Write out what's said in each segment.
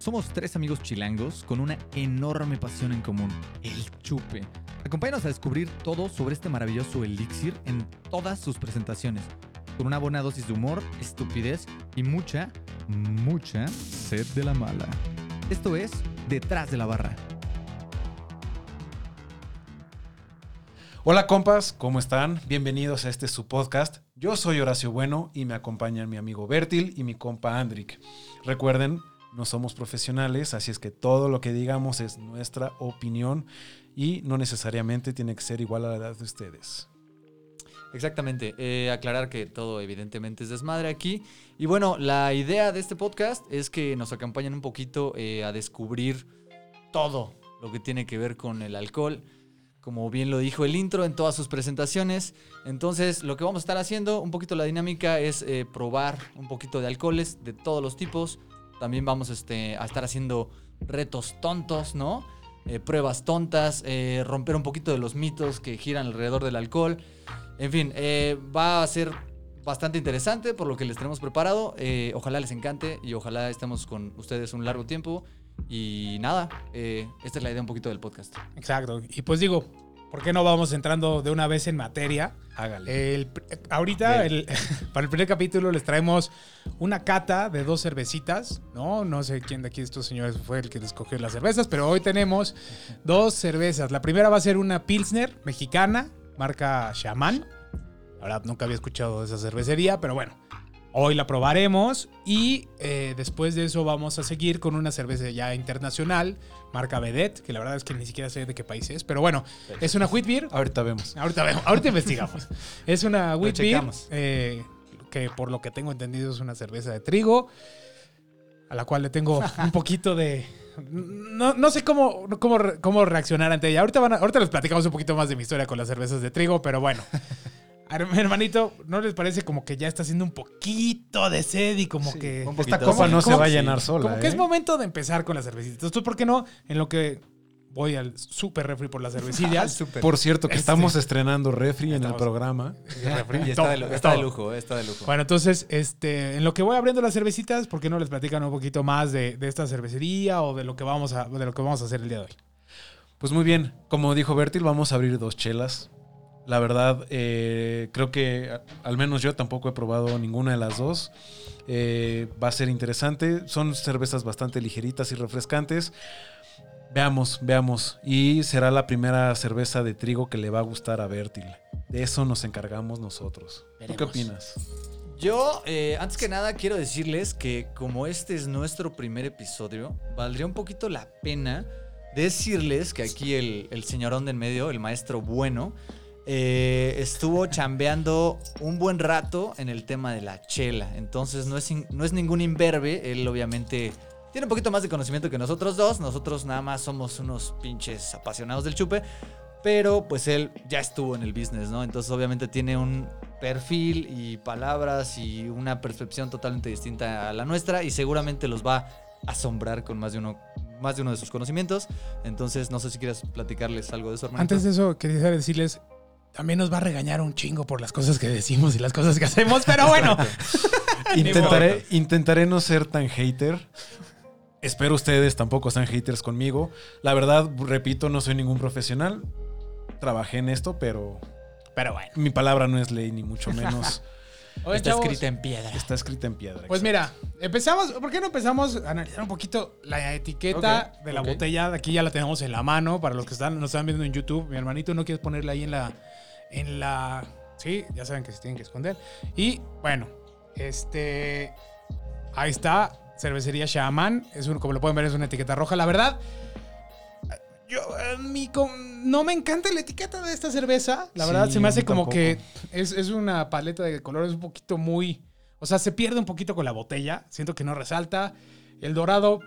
Somos tres amigos chilangos con una enorme pasión en común, el chupe. Acompáñanos a descubrir todo sobre este maravilloso elixir en todas sus presentaciones, con una buena dosis de humor, estupidez y mucha, mucha sed de la mala. Esto es Detrás de la Barra. Hola compas, ¿cómo están? Bienvenidos a este su podcast. Yo soy Horacio Bueno y me acompañan mi amigo Bertil y mi compa Andric. Recuerden, no somos profesionales, así es que todo lo que digamos es nuestra opinión y no necesariamente tiene que ser igual a la de ustedes. Exactamente, eh, aclarar que todo evidentemente es desmadre aquí. Y bueno, la idea de este podcast es que nos acompañen un poquito eh, a descubrir todo lo que tiene que ver con el alcohol, como bien lo dijo el intro en todas sus presentaciones. Entonces, lo que vamos a estar haciendo, un poquito la dinámica es eh, probar un poquito de alcoholes de todos los tipos. También vamos este, a estar haciendo retos tontos, ¿no? Eh, pruebas tontas, eh, romper un poquito de los mitos que giran alrededor del alcohol. En fin, eh, va a ser bastante interesante por lo que les tenemos preparado. Ojalá les encante y ojalá estemos con ustedes un largo tiempo. Y nada, esta es la idea un poquito del podcast. Exacto. Y pues digo, ¿por qué no vamos entrando de una vez en materia? Hágale. El- ahorita, el- para el primer capítulo, les traemos una cata de dos cervecitas, ¿no? No sé quién de aquí de estos señores fue el que escogió las cervezas, pero hoy tenemos dos cervezas. La primera va a ser una Pilsner mexicana, marca Shaman. Verdad, nunca había escuchado de esa cervecería, pero bueno. Hoy la probaremos y eh, después de eso vamos a seguir con una cerveza ya internacional, marca Vedette, que la verdad es que ni siquiera sé de qué país es, pero bueno, es una wheat beer. Ahorita vemos. Ahorita vemos, ahorita investigamos. Es una wheat beer, eh, que por lo que tengo entendido es una cerveza de trigo, a la cual le tengo un poquito de... No, no sé cómo, cómo, cómo reaccionar ante ella. Ahorita, van a- ahorita les platicamos un poquito más de mi historia con las cervezas de trigo, pero bueno. Her- Hermanito, ¿no les parece como que ya está haciendo un poquito de sed y como que... Esta copa no se ¿Cómo- va a llenar sola. Como que es ¿eh? momento de empezar con las cervecitas. Entonces, ¿por qué no? En lo que voy al super refri por las cervecillas. Por cierto, que Este- estamos estrenando refri en el programa. Y está, de, está lujo, eh, está de lujo. Bueno, entonces, este, en lo que voy abriendo las cervecitas, ¿por qué no les platican un poquito más de, de esta cervecería o de lo que vamos a, de lo que vamos a hacer el día de hoy? Pues muy bien, como dijo Bertil, vamos a abrir dos chelas. La verdad, eh, creo que al menos yo tampoco he probado ninguna de las dos. Eh, va a ser interesante. Son cervezas bastante ligeritas y refrescantes. Veamos, veamos. Y será la primera cerveza de trigo que le va a gustar a Bertil. De eso nos encargamos nosotros. ¿Tú qué opinas? Yo, eh, antes que nada, quiero decirles que como este es nuestro primer episodio, valdría un poquito la pena decirles que aquí el, el señorón de en medio, el maestro bueno, eh, estuvo chambeando un buen rato en el tema de la chela. Entonces no es, no es ningún imberbe, él obviamente tiene un poquito más de conocimiento que nosotros dos, nosotros nada más somos unos pinches apasionados del chupe. Pero pues él ya estuvo en el business, ¿no? Entonces obviamente tiene un perfil y palabras y una percepción totalmente distinta a la nuestra y seguramente los va a asombrar con más de uno, más de uno de sus conocimientos. Entonces no sé si quieres platicarles algo de eso, hermanito. Antes de eso, quería decirles, también nos va a regañar un chingo por las cosas que decimos y las cosas que hacemos, pero bueno. Intentaré, intentaré no ser tan hater. Espero ustedes tampoco sean haters conmigo. La verdad, repito, no soy ningún profesional. Trabajé en esto, pero Pero bueno. mi palabra no es ley, ni mucho menos. Oye, Está chavos, escrita en piedra. Está escrita en piedra. Pues mira, empezamos, ¿por qué no empezamos a analizar un poquito la etiqueta de la botella? Aquí ya la tenemos en la mano para los que están, nos están viendo en YouTube. Mi hermanito no quieres ponerla ahí en la, en la, sí, ya saben que se tienen que esconder. Y bueno, este, ahí está, cervecería Shaman. Es un, como lo pueden ver, es una etiqueta roja. La verdad, yo, mi no me encanta la etiqueta de esta cerveza. La verdad, Sí, se me hace como tampoco. que es, es una paleta de colores un poquito muy. O sea, se pierde un poquito con la botella. Siento que no resalta. El dorado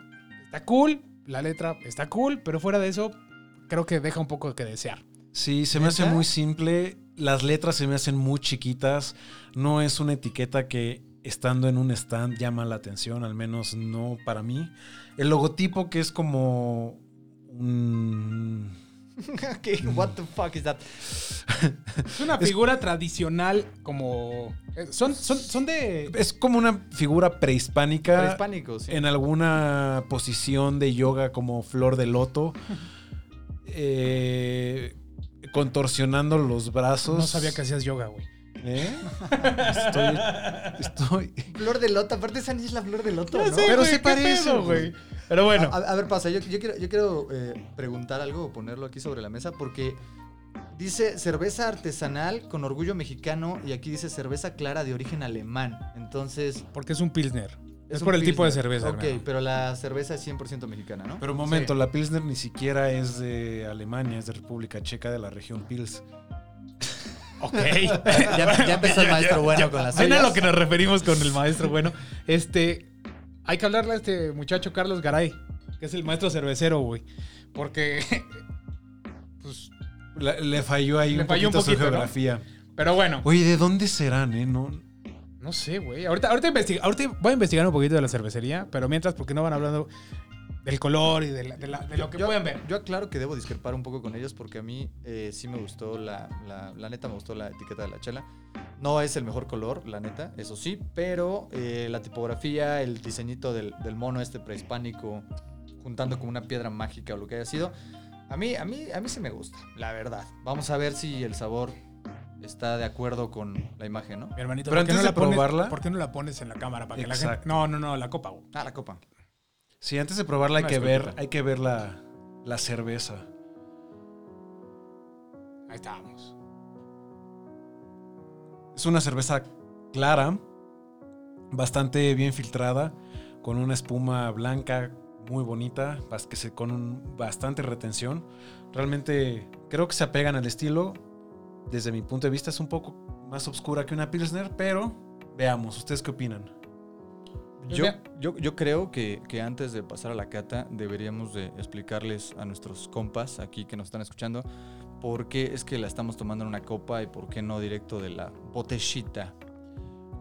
está cool. La letra está cool. Pero fuera de eso, creo que deja un poco que desear. Sí, se me hace muy simple. Las letras se me hacen muy chiquitas. No es una etiqueta que estando en un stand llama la atención, al menos no para mí. El logotipo que es como un ¿Qué? What the fuck is that? Es una figura tradicional como... eh, Son, son, son de... Es como una figura prehispánica. Prehispánico, sí. En alguna posición de yoga como flor de loto. eh, contorsionando los brazos. No sabía que hacías yoga, güey. ¿Eh? Estoy. Estoy. Flor de loto, aparte esa ni es la flor de loto, ¿no? sé, Pero sí qué parece, güey. Pero bueno. A, a ver, pasa, yo, yo quiero, yo quiero eh, preguntar algo o ponerlo aquí sobre la mesa porque dice cerveza artesanal con orgullo mexicano y aquí dice cerveza clara de origen alemán. Entonces... Porque es un pilsner. Es, un por el tipo de cerveza. Ok, hermano. pero la cerveza es 100% mexicana, ¿no? Pero un momento, la Pilsner ni siquiera es de Alemania, es de República Checa, de la región Pils. Ok. ya, ya empezó el maestro bueno con las Ven a lo que nos referimos con el maestro bueno. Este, hay que hablarle a este muchacho Carlos Garay, que es el maestro cervecero, güey. Porque, pues, La- le falló ahí Le un falló un poquito, poquito, su ¿no? geografía. pero bueno. Oye, ¿de dónde serán, eh? No, No sé, güey. Ahorita, ahorita, ahorita voy a investigar un poquito de la cervecería, pero mientras, porque no van hablando del color y de, la- de la- de lo que yo, pueden ver? Yo aclaro que debo discrepar un poco con ellos porque a mí eh, sí me gustó la, la, la neta, me gustó la etiqueta de la chela. No es el mejor color, la neta, eso sí, pero eh, la tipografía, el diseñito del, del mono este prehispánico, juntando como una piedra mágica o lo que haya sido, a mí, a mí, a mí sí me gusta, la verdad. Vamos a ver si el sabor está de acuerdo con la imagen, ¿no? Mi hermanito, Pero ¿por qué antes no de la pones- probarla- ¿Por qué no la pones en la cámara? Para que la Exacto. gente... No, no, no, la copa, güey. Ah, la copa. Sí, antes de probarla hay Una que ver, hay que ver la, la cerveza. Ahí estábamos. Es una cerveza clara, bastante bien filtrada, con una espuma blanca muy bonita, bas- que se, con un- bastante retención. Realmente creo que se apegan al estilo. Desde mi punto de vista es un poco más oscura que una Pilsner, pero veamos, ¿ustedes qué opinan? Yo, Mira. yo, yo creo que, que antes de pasar a la cata deberíamos de explicarles a nuestros compas aquí que nos están escuchando por qué es que la estamos tomando en una copa y por qué no directo de la botellita.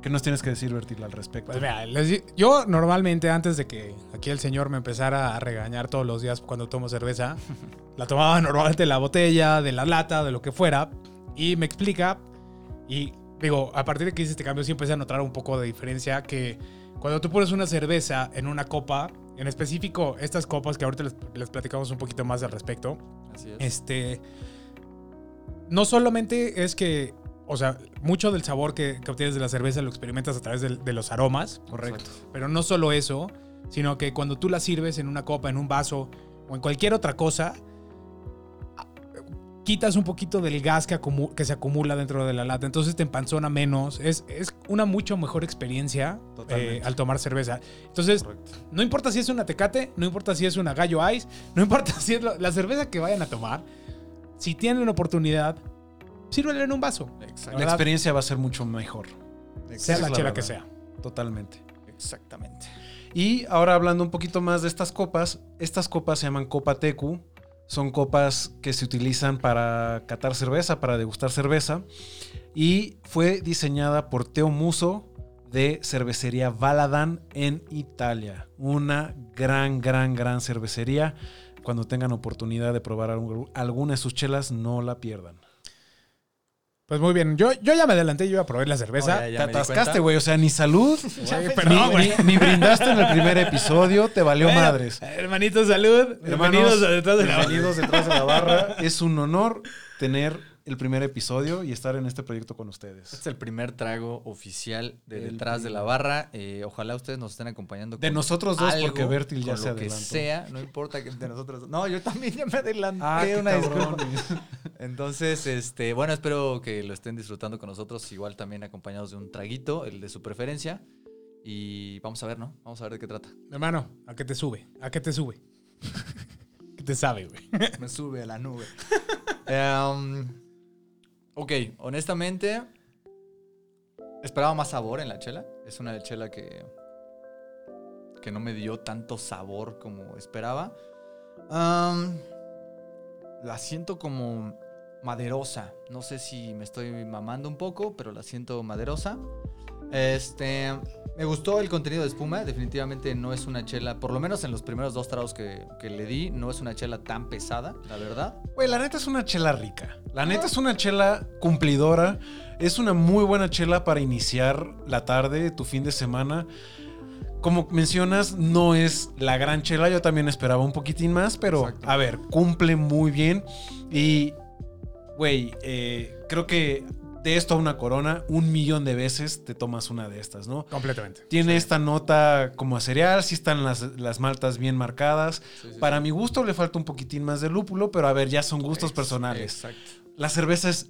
¿Qué nos tienes que decir, Bertil, al respecto? Pues mira, les yo normalmente antes de que aquí el señor me empezara a regañar todos los días cuando tomo cerveza, la tomaba normalmente de la botella, de la lata, de lo que fuera, y me explica, y digo, a partir de que hice este cambio sí empecé a notar un poco de diferencia que cuando tú pones una cerveza en una copa, en específico estas copas que ahorita les, les platicamos un poquito más al respecto, Así es. este. No solamente es que. O sea, mucho del sabor que, que obtienes de la cerveza lo experimentas a través de, de los aromas. Correcto. Pero no solo eso, sino que cuando tú la sirves en una copa, en un vaso o en cualquier otra cosa, quitas un poquito del gas que, acumu- que se acumula dentro de la lata. Entonces te empanzona menos. Es, es una mucho mejor experiencia eh, al tomar cerveza. Entonces, Correcto. no importa si es una Tecate, no importa si es una Gallo Ice, no importa si es la cerveza que vayan a tomar, si tienen oportunidad, sírvela en un vaso. Exacto. La experiencia va a ser mucho mejor. Sea la la chela que sea. Totalmente. Exactamente. Y ahora hablando un poquito más de estas copas, estas copas se llaman Copa Tecu. Son copas que se utilizan para catar cerveza, para degustar cerveza. Y fue diseñada por Teo Muso de cervecería Valadan en Italia. Una gran, gran, gran cervecería. Cuando tengan oportunidad de probar algu- alguna de sus chelas, no la pierdan. Pues muy bien, yo, yo ya me adelanté, yo iba a probar la cerveza. Oh, ya, ya Te atascaste, güey. O sea, ni salud, ni, perdón, güey. ni- ni brindaste en el primer episodio. Te valió Bueno, madres. Hermanitos, salud. Hermanos, Bienvenidos a detrás de la bienvenidos detrás de la barra. Es un honor tener el primer episodio y estar en este proyecto con Este ustedes. es el primer trago oficial de El detrás de la barra. Eh, ojalá ustedes nos estén acompañando. De con nosotros dos, algo, porque Bertil ya con se lo que sea, no importa que de nosotros. dos. No, yo también ya me adelanté. Ah, qué una disculpa. Entonces, este, bueno, espero que lo estén disfrutando con nosotros, igual también acompañados de un traguito, el de su preferencia. Y vamos a ver, ¿no? Vamos a ver de qué trata. Hermano, ¿a qué te sube? ¿A qué te sube? ¿Qué te sabe, güey? Me sube a la nube. Em, ok, honestamente, esperaba más sabor en la chela. Es una chela que, que no me dio tanto sabor como esperaba. Am, la siento como maderosa. No sé si me estoy mamando un poco, pero la siento maderosa. Este, Me gustó el contenido de espuma. Definitivamente no es una chela, por lo menos en los primeros dos tragos que, que le di, no es una chela tan pesada, la verdad. Güey, la neta es una chela rica. La neta es una chela cumplidora. Es una muy buena chela para iniciar la tarde, tu fin de semana. Como mencionas, no es la gran chela. Yo también esperaba un poquitín más, pero Exacto. a ver, cumple muy bien. Y, güey, eh, creo que de esto a una corona, un millón de veces te tomas una de estas, ¿no? Completamente. Tiene esta nota como a cereal, sí están las, las maltas bien marcadas. Sí, sí, Para sí. mi gusto le falta un poquitín más de lúpulo, pero a ver, ya son gustos Ex- personales. Exacto. La cerveza es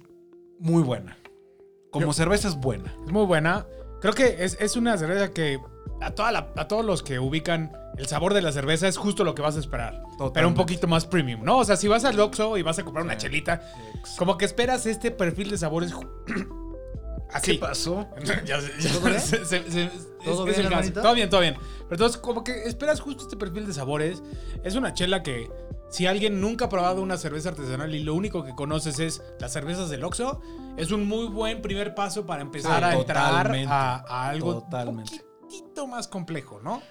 muy buena. Como Yo- cerveza es buena. Es muy buena. Creo que es, es una cerveza que a, toda la- a todos los que ubican el sabor de la cerveza es justo lo que vas a esperar. Pero un poquito más premium, ¿no? O sea, si vas al Oxxo y vas a comprar una Sí. chelita, como que esperas este perfil de sabores así. ¿Qué pasó? Ya ¿Todo bien? se- se- se- ¿Todo es- es bien, el? Todo bien, todo bien. Pero entonces, como que esperas justo este perfil de sabores. Es una chela que, si alguien nunca ha probado una cerveza artesanal y lo único que conoces es las cervezas del Oxxo, es un muy buen primer paso para empezar Sí, a entrar a, a algo Totalmente. Más complejo, ¿no?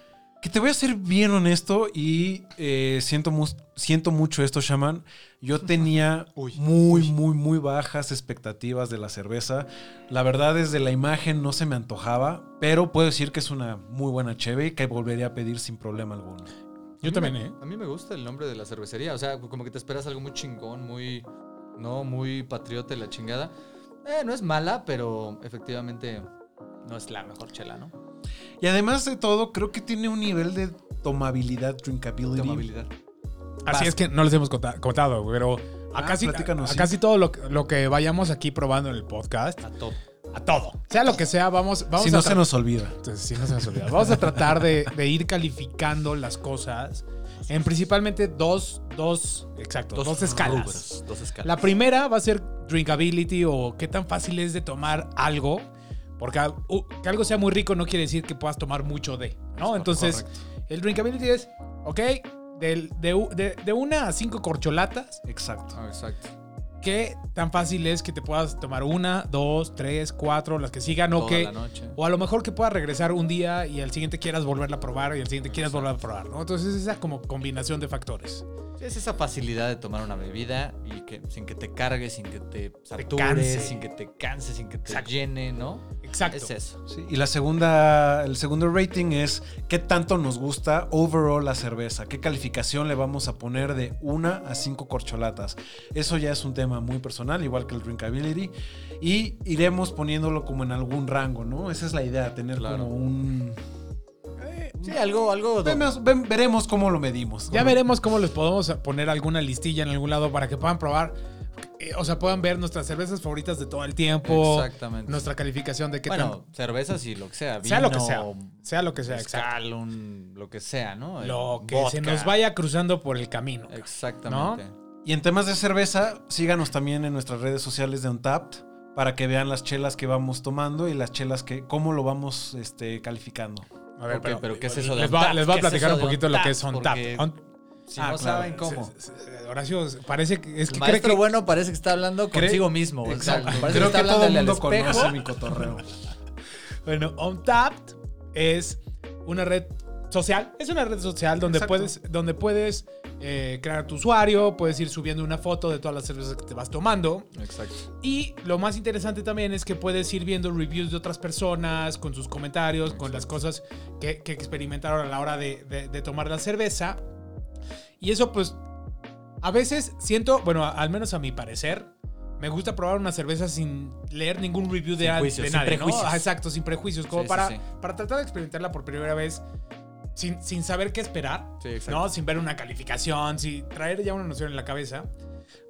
Que te voy a ser bien honesto y eh, siento, mu- siento mucho esto, Shaman. Yo tenía Uy, muy, muy, muy bajas expectativas de la cerveza. La verdad, desde la imagen no se me antojaba, pero puedo decir que es una muy buena cheve y que volvería a pedir sin problema alguno. Yo A también, me- ¿eh? A mí me gusta el nombre de la cervecería. O sea, como que te esperas algo muy chingón, muy. No, muy patriota y la chingada. Eh, no es mala, pero efectivamente no es la mejor chela, ¿no? Y además de todo, creo que tiene un nivel de tomabilidad, drinkability. Tomabilidad. Así es que no les hemos conta- contado, pero a Ah, casi, platícanos, a sí. casi todo lo, que- lo que vayamos aquí probando en el podcast, A todo. a todo, sea lo que sea, vamos, vamos si a no se nos olvida. Entonces, sí, no se nos olvida. Vamos a tratar de, de ir calificando las cosas en principalmente dos, dos, exacto, dos, escalas. rubros, dos escalas. La primera va a ser drinkability o qué tan fácil es de tomar algo. Porque que algo sea muy rico no quiere decir que puedas tomar mucho de, ¿no? Entonces, el drinkability es, ok, del- de, u- de- de una a cinco corcholatas, Exacto. Ah, exacto. ¿Qué tan fácil es que te puedas tomar una, dos, tres, cuatro, las que sigan o que... la noche. O a lo mejor que puedas regresar un día y al siguiente quieras volverla a probar y al siguiente quieras volver a probar, ¿no? Entonces esa como combinación de factores. Sí, es esa facilidad de tomar una bebida y que sin que te cargue, sin que te satures, sin que te canse, sin que te Exacto. llene, ¿no? Exacto. Es eso. Sí, y la segunda, el segundo rating es qué tanto nos gusta overall la cerveza, qué calificación le vamos a poner de una a cinco corcholatas. Eso ya es un tema muy personal, igual que el drinkability, y iremos poniéndolo como en algún rango, ¿no? Esa es la idea, tener Claro. como un... Sí, algo, algo. Vemos- veremos cómo lo medimos. Ya veremos cómo les podemos poner alguna listilla en algún lado para que puedan probar, eh, o sea, puedan ver nuestras cervezas favoritas de todo el tiempo, Exactamente. nuestra calificación de qué bueno, cervezas y lo que sea. tan... Sea lo que vino, sea. Sea lo que sea, mezcal, un- lo que sea, ¿no? Lo Eh, que se nos vaya cruzando por el camino. Exactamente. Y en temas de cerveza, síganos también en nuestras redes sociales de Untapped para que vean las chelas que vamos tomando y las chelas que, cómo lo vamos este, calificando. A ver, pero ¿qué es eso de les, va, Untapped? les voy a ¿Qué es platicar un de poquito lo que es Untapped? on tap. Porque On- Si Ah, no claro. saben cómo. Se- Horacio, parece que es que El cree maestro que bueno parece que está hablando Cree- consigo mismo. o sea, Exacto. parece Creo está que todo el mundo conoce mi cotorreo. Bueno, Untapped es una red social. Es una red social donde Exacto. puedes, donde puedes eh, crear tu usuario, puedes ir subiendo una foto de todas las cervezas que te vas tomando. Exacto. Y lo más interesante también es que puedes ir viendo reviews de otras personas, con sus comentarios, con las cosas que, que experimentaron a la hora de, de- de tomar la cerveza. Y eso pues a veces siento, bueno, al menos a mi parecer, me gusta probar una cerveza sin leer ningún review de, Sin al- juicios, de sin prejuicios. Ah, Exacto, sin prejuicios, como Sí, sí, para, sí. para tratar de experimentarla por primera vez sin, sin saber qué esperar. Sí. ¿no? Sin ver una calificación, sin traer ya una noción en la cabeza.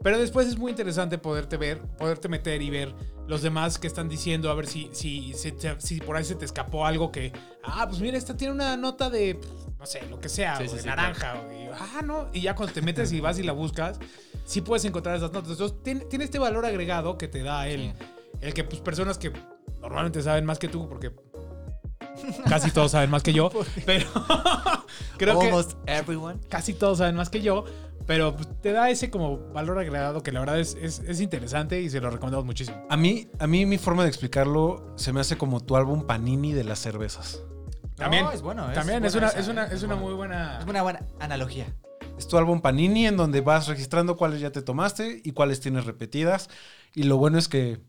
Pero después es muy interesante poderte ver, poderte meter y ver los demás que están diciendo, a ver si, si, si, por ahí se te escapó algo que, ah, pues mira, esta tiene una nota de, no sé, lo que sea, Sí, o sí, de sí, naranja, o de- ah, no, y ya cuando te metes y vas y la buscas, sí puedes encontrar esas notas. Entonces tiene, tiene este valor agregado que te da el, el que pues personas que normalmente saben más que tú, porque casi todos saben más que yo, pero creo que Almost everyone. casi todos saben más que yo, pero pues, te da ese como valor agregado que la verdad es, es, es interesante y se lo recomendamos muchísimo. A mí, a mí mi forma de explicarlo se me hace como tu álbum Panini de las cervezas. También, No, es bueno, es también es una, esa, es una, es una muy buena. Es una buena analogía. Es tu álbum Panini en donde vas registrando cuáles ya te tomaste y cuáles tienes repetidas. Y lo bueno es que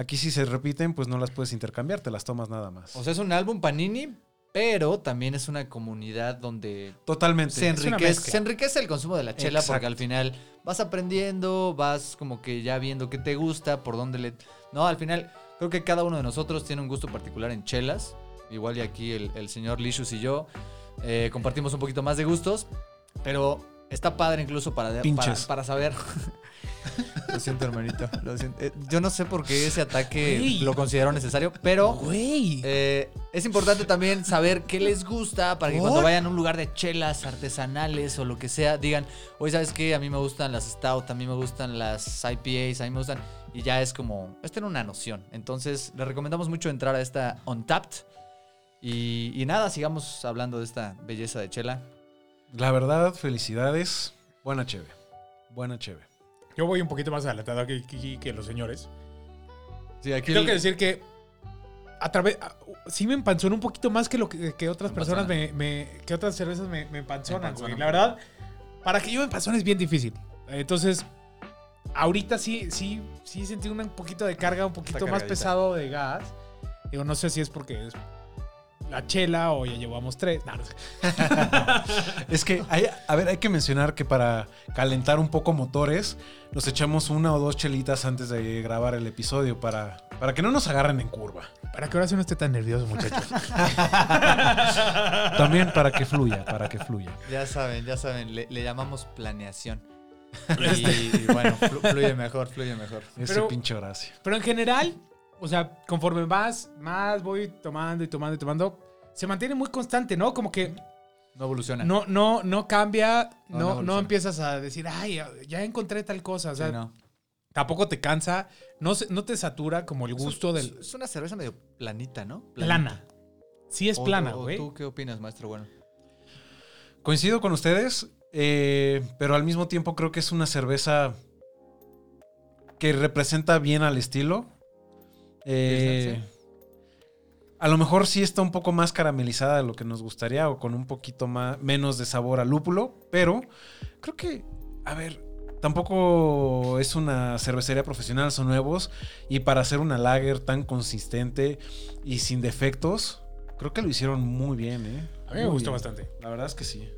aquí si se repiten, pues no las puedes intercambiar, te las tomas nada más. O sea, es un álbum Panini, pero también es una comunidad donde Totalmente. se enriquece, se enriquece el consumo de la chela Exacto. porque al final vas aprendiendo, vas como que ya viendo qué te gusta, por dónde le... No, al final creo que cada uno de nosotros tiene un gusto particular en chelas. Igual y aquí el, el señor Lishus y yo eh, compartimos un poquito más de gustos, pero está padre incluso para, para, para saber... lo siento, hermanito. lo siento. Eh, yo no sé por qué ese ataque Güey. lo considero necesario, pero... Güey. Eh, es importante también saber qué les gusta para que ¿Por? cuando vayan a un lugar de chelas artesanales o lo que sea, digan, oye, ¿sabes qué? A mí me gustan las Stout, a mí me gustan las IPAs, a mí me gustan... Y ya es como, es tener una noción. Entonces, les recomendamos mucho entrar a esta Untapped. Y, y nada, sigamos hablando de esta belleza de chela. La verdad, felicidades. Buena cheve. Buena cheve. Yo voy un poquito más adelantado aquí, aquí que los señores. Sí, aquí Tengo que decir que a través sí me empanzona un poquito más que lo que, que otras personas me, me- que otras cervezas me, me empanzonan, güey. La verdad, para que yo me empanzone es bien difícil. Entonces, ahorita sí, sí, sí sentí un poquito de carga, un poquito más pesado de gas. Digo, no sé si es porque es la chela o ya llevamos tres. No, no sé. Es que, hay, a ver, hay que mencionar que para calentar un poco motores, nos echamos una o dos chelitas antes de grabar el episodio para, para que no nos agarren en curva. Para que ahora sí no esté tan nervioso, muchachos. También para que fluya, para que fluya. Ya saben, ya saben, le, le llamamos planeación. Y, y bueno, flu- fluye mejor, fluye mejor. Ese Pero- pinche Horacio. Pero en general, o sea, conforme más, más voy tomando y tomando y tomando, se mantiene muy constante, ¿no? Como que No evoluciona. no, no, no cambia, No, no no, no, evoluciona. empiezas a decir, ay, ya encontré tal cosa. O sea, Sí, no. tampoco te cansa, no, no te satura como el gusto Es- del. Es una cerveza medio planita, ¿no? Plana. Sí es O- plana, güey. ¿Tú qué opinas, maestro? Bueno. Coincido con ustedes, eh, pero al mismo tiempo creo que es una cerveza que representa bien al estilo. Eh, A lo mejor sí está un poco más caramelizada de lo que nos gustaría o con un poquito más, menos de sabor a lúpulo, pero creo que, a ver, tampoco es una cervecería profesional, son nuevos y para hacer una lager tan consistente y sin defectos, creo que lo hicieron muy bien, ¿eh? A mí me Muy gustó bien. bastante. La verdad es que sí.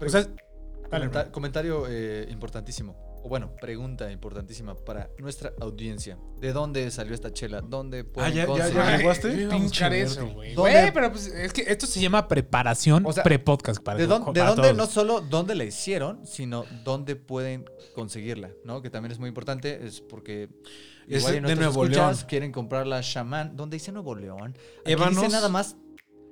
O sea, dale, Comenta- bro. comentario eh, importantísimo. O bueno, pregunta importantísima para nuestra audiencia. ¿De dónde salió esta chela? ¿Dónde pueden Ah, ya- ya- conseguir? ya Ay, averiguaste? yo iba a Pinche buscar Berti. eso, güey. ¿Dónde- Güey, pero pues es que esto se llama preparación O sea, pre-podcast. para- ¿De, dónde, de para dónde todos. no solo dónde la hicieron, sino dónde pueden conseguirla, ¿no? Que también es muy importante, es porque Es igual y de nuestros Nuevo escuchas León. quieren comprar la Shaman. ¿Dónde dice Nuevo León? Aquí Ébanos- dice nada más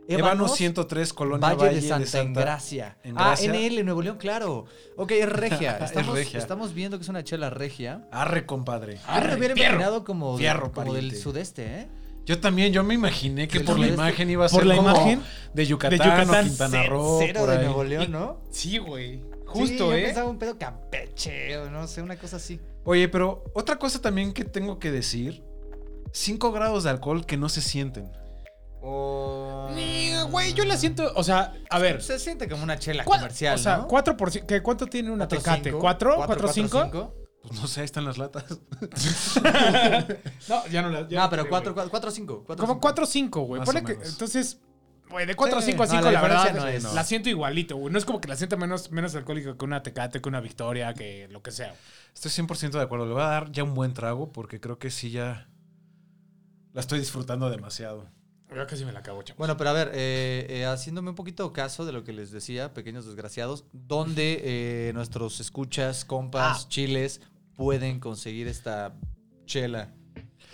Ébano 103, Colonia Valle, de Santa, Engracia. Engracia. Ah, NL, Nuevo León, claro. Ok, es regia. Es Estamos, regia. estamos viendo que es una chela regia. Arre, compadre. Yo lo hubiera imaginado como, Fierro, como del sudeste, ¿eh? Yo también, yo me imaginé que por la imagen iba a Por ser la como imagen de Yucatán, de Yucatán, o Quintana Roo, Cero por de ahí. Nuevo León, ¿no? Sí, güey. Sí, Justo, yo ¿eh? pensaba un pedo Campeche o no sé, una cosa así. Oye, pero otra cosa también que tengo que decir, 5 grados de alcohol que no se sienten. O... Ni, Güey, yo la siento, o sea, a ver. Se siente como una chela ¿cuá- comercial, o sea, ¿no? 4%, ¿qué, ¿cuánto tiene una Cuatro, tecate? cinco. ¿4? Cuatro, ¿4, 5? cinco. Pues no sé, ahí están las latas. no, ya no la. ya No, no pero sé, 4, güey. 4, 5. Como 4 5, güey. Más Ponle o que. menos. Entonces, güey, de 4 Sí, 5 a no, 5, la la, diferencia verdad, no es- la siento igualito, güey. No es como que la sienta menos, menos alcohólica que una tecate, que una victoria, que lo que sea. Estoy 100% de acuerdo. Le voy a dar ya un buen trago porque creo que sí ya la estoy disfrutando demasiado. Yo casi me la acabo, chavos. Bueno, pero a ver, eh, eh, haciéndome un poquito caso de lo que les decía, pequeños desgraciados, ¿dónde eh, nuestros escuchas, compas, Ah. chiles pueden conseguir esta chela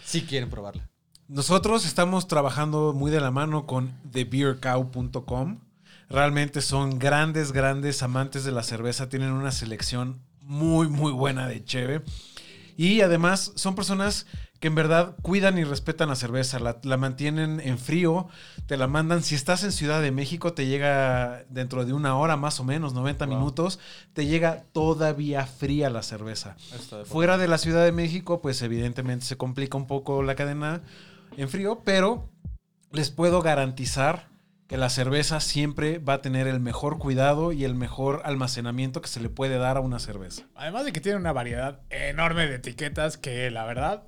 si quieren probarla? Nosotros estamos trabajando muy de la mano con thebeercow.com. Realmente son grandes, grandes amantes de la cerveza. Tienen una selección muy, muy buena de cheve. Y además son personas que en verdad cuidan y respetan la cerveza. La, la mantienen en frío, te la mandan. Si estás en Ciudad de México, te llega dentro de una hora más o menos, 90 Wow. minutos. Te llega todavía fría la cerveza. De Fuera de la Ciudad de México, pues evidentemente se complica un poco la cadena en frío, pero les puedo garantizar que la cerveza siempre va a tener el mejor cuidado y el mejor almacenamiento que se le puede dar a una cerveza. Además de que tiene una variedad enorme de etiquetas que la verdad,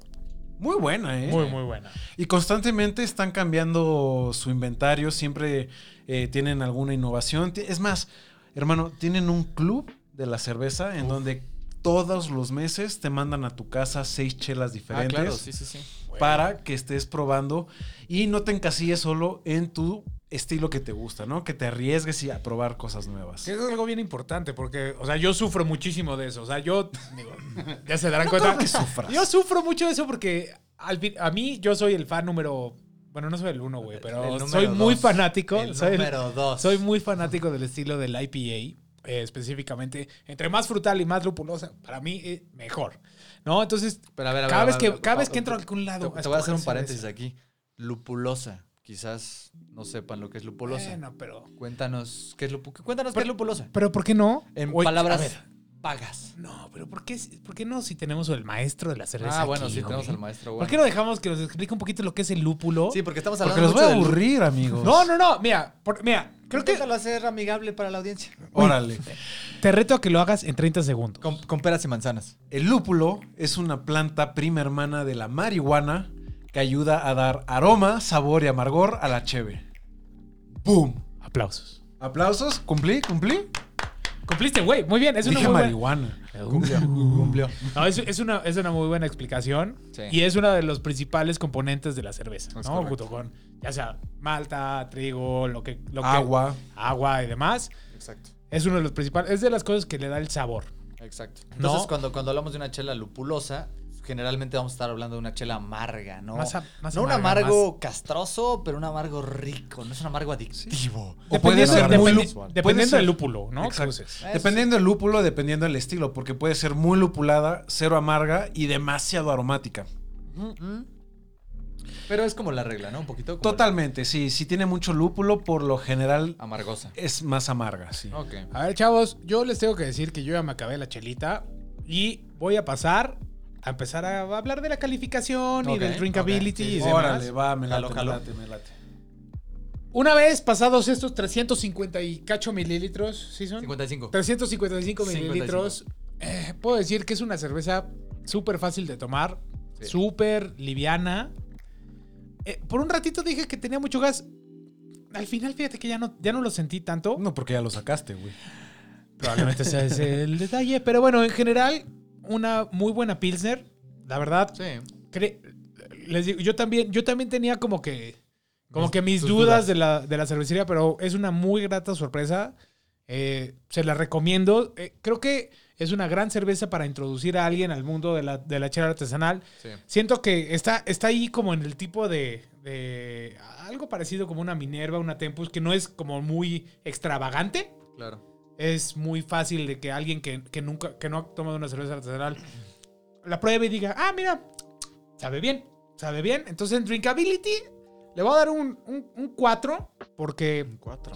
Muy buena, ¿eh? muy, muy buena. Y constantemente están cambiando su inventario, siempre eh, tienen alguna innovación. Es más, hermano, tienen un club de la cerveza en donde todos los meses te mandan a tu casa seis chelas Ah, diferentes claro, sí, sí, sí. para que estés probando y no te encasilles solo en tu estilo que te gusta, ¿no? Que te arriesgues y a probar cosas nuevas. Que es algo bien importante porque, o sea, yo sufro muchísimo de eso. O sea, yo, digo, ya se darán cuenta. que sufras. Yo sufro mucho de eso porque al a mí yo soy el fan número... Bueno, no soy el uno, güey, pero soy muy fanático. El soy, el- número dos. soy muy fanático del estilo del IPA, eh, específicamente. Entre más frutal y más lupulosa, para mí, eh, mejor. ¿No? Entonces, Pero a ver, a ver, cada a vez que, cada vez entro a algún lado... Te, te voy a hacer un paréntesis aquí. Lupulosa. Quizás no sepan lo que es lupulosa. Bueno, pero... Cuéntanos qué es lupulosa. Cuéntanos qué es lupulosa. Pero ¿por qué no? En palabras ver, vagas. No, pero ¿por qué, ¿por qué no si tenemos el maestro de la cerveza Ah, bueno, aquí, sí, tenemos al maestro. ¿Por qué no dejamos que nos explique un poquito lo que es el lúpulo? Sí, porque estamos Porque hablando los voy a del aburrir, amigos. No, no, no. Mira, por- mira, creo que Inténtalo hacer amigable para la audiencia. Órale. te reto a que lo hagas en 30 segundos. Con, con peras y manzanas. El lúpulo es una planta prima hermana de la marihuana que ayuda a dar aroma, sabor y amargor a la cheve. ¡Boom! Aplausos. ¿Aplausos? ¿Cumplí? ¿Cumplí? Cumpliste, güey. Muy bien. Es una Dije muy buena- marihuana. Cumplió. Cumplió. No, es, es una, es una muy buena explicación. Sí. Y es uno de los principales componentes de la cerveza. Es ¿no? Junto con, ya sea malta, trigo, lo que. Lo que- Agua. agua y demás. Exacto. Es uno de los principales. Es de las cosas que le da el sabor. Exacto. No. Entonces, cuando, cuando hablamos de una chela lupulosa, generalmente vamos a estar hablando de una chela amarga, ¿no? Más a- más no un amarga, amargo castroso, pero un amargo rico, no es un amargo adictivo. O puede Dependiendo, ser muy dependiendo puede ser- del lúpulo, ¿no? Exacto. Dependiendo del lúpulo, dependiendo del estilo, porque puede ser muy lupulada, cero amarga y demasiado aromática. Mm. Pero es como la regla, ¿no? Un poquito como Totalmente, sí. Si tiene mucho lúpulo, por lo general la amargosa. es más amarga, sí. Ok. A ver, chavos, yo les tengo que decir que yo ya me acabé la chelita y voy a pasar a empezar a hablar de la calificación y del drinkability ok, sí, y demás. Órale, va, me late, me late, me late. Una vez pasados estos 350 y cacho mililitros, ¿sí son? 55. 355 55. mililitros. eh, puedo decir que es una cerveza súper fácil de tomar, Sí. súper liviana. Eh, por un ratito dije que tenía mucho gas. Al final, fíjate que ya no, ya no lo sentí tanto. No, porque ya lo sacaste, güey. Probablemente ese es el detalle. Pero bueno, en general, una muy buena Pilsner. La verdad, Sí. les digo, yo también, yo también tenía como que, como que mis dudas. De, la, de la cervecería, pero es una muy grata sorpresa. Eh, se la recomiendo. Eh, creo que es una gran cerveza para introducir a alguien al mundo de la, de la chela artesanal. Sí. Siento que está, está ahí como en el tipo de, de algo parecido como una Minerva, una Tempus, que no es como muy extravagante Claro. Es muy fácil de que alguien que, que nunca, que no ha tomado una cerveza artesanal la pruebe y diga, ah, mira, sabe bien, sabe bien. Entonces en Drinkability le voy a dar un, un, un 4 porque... 4.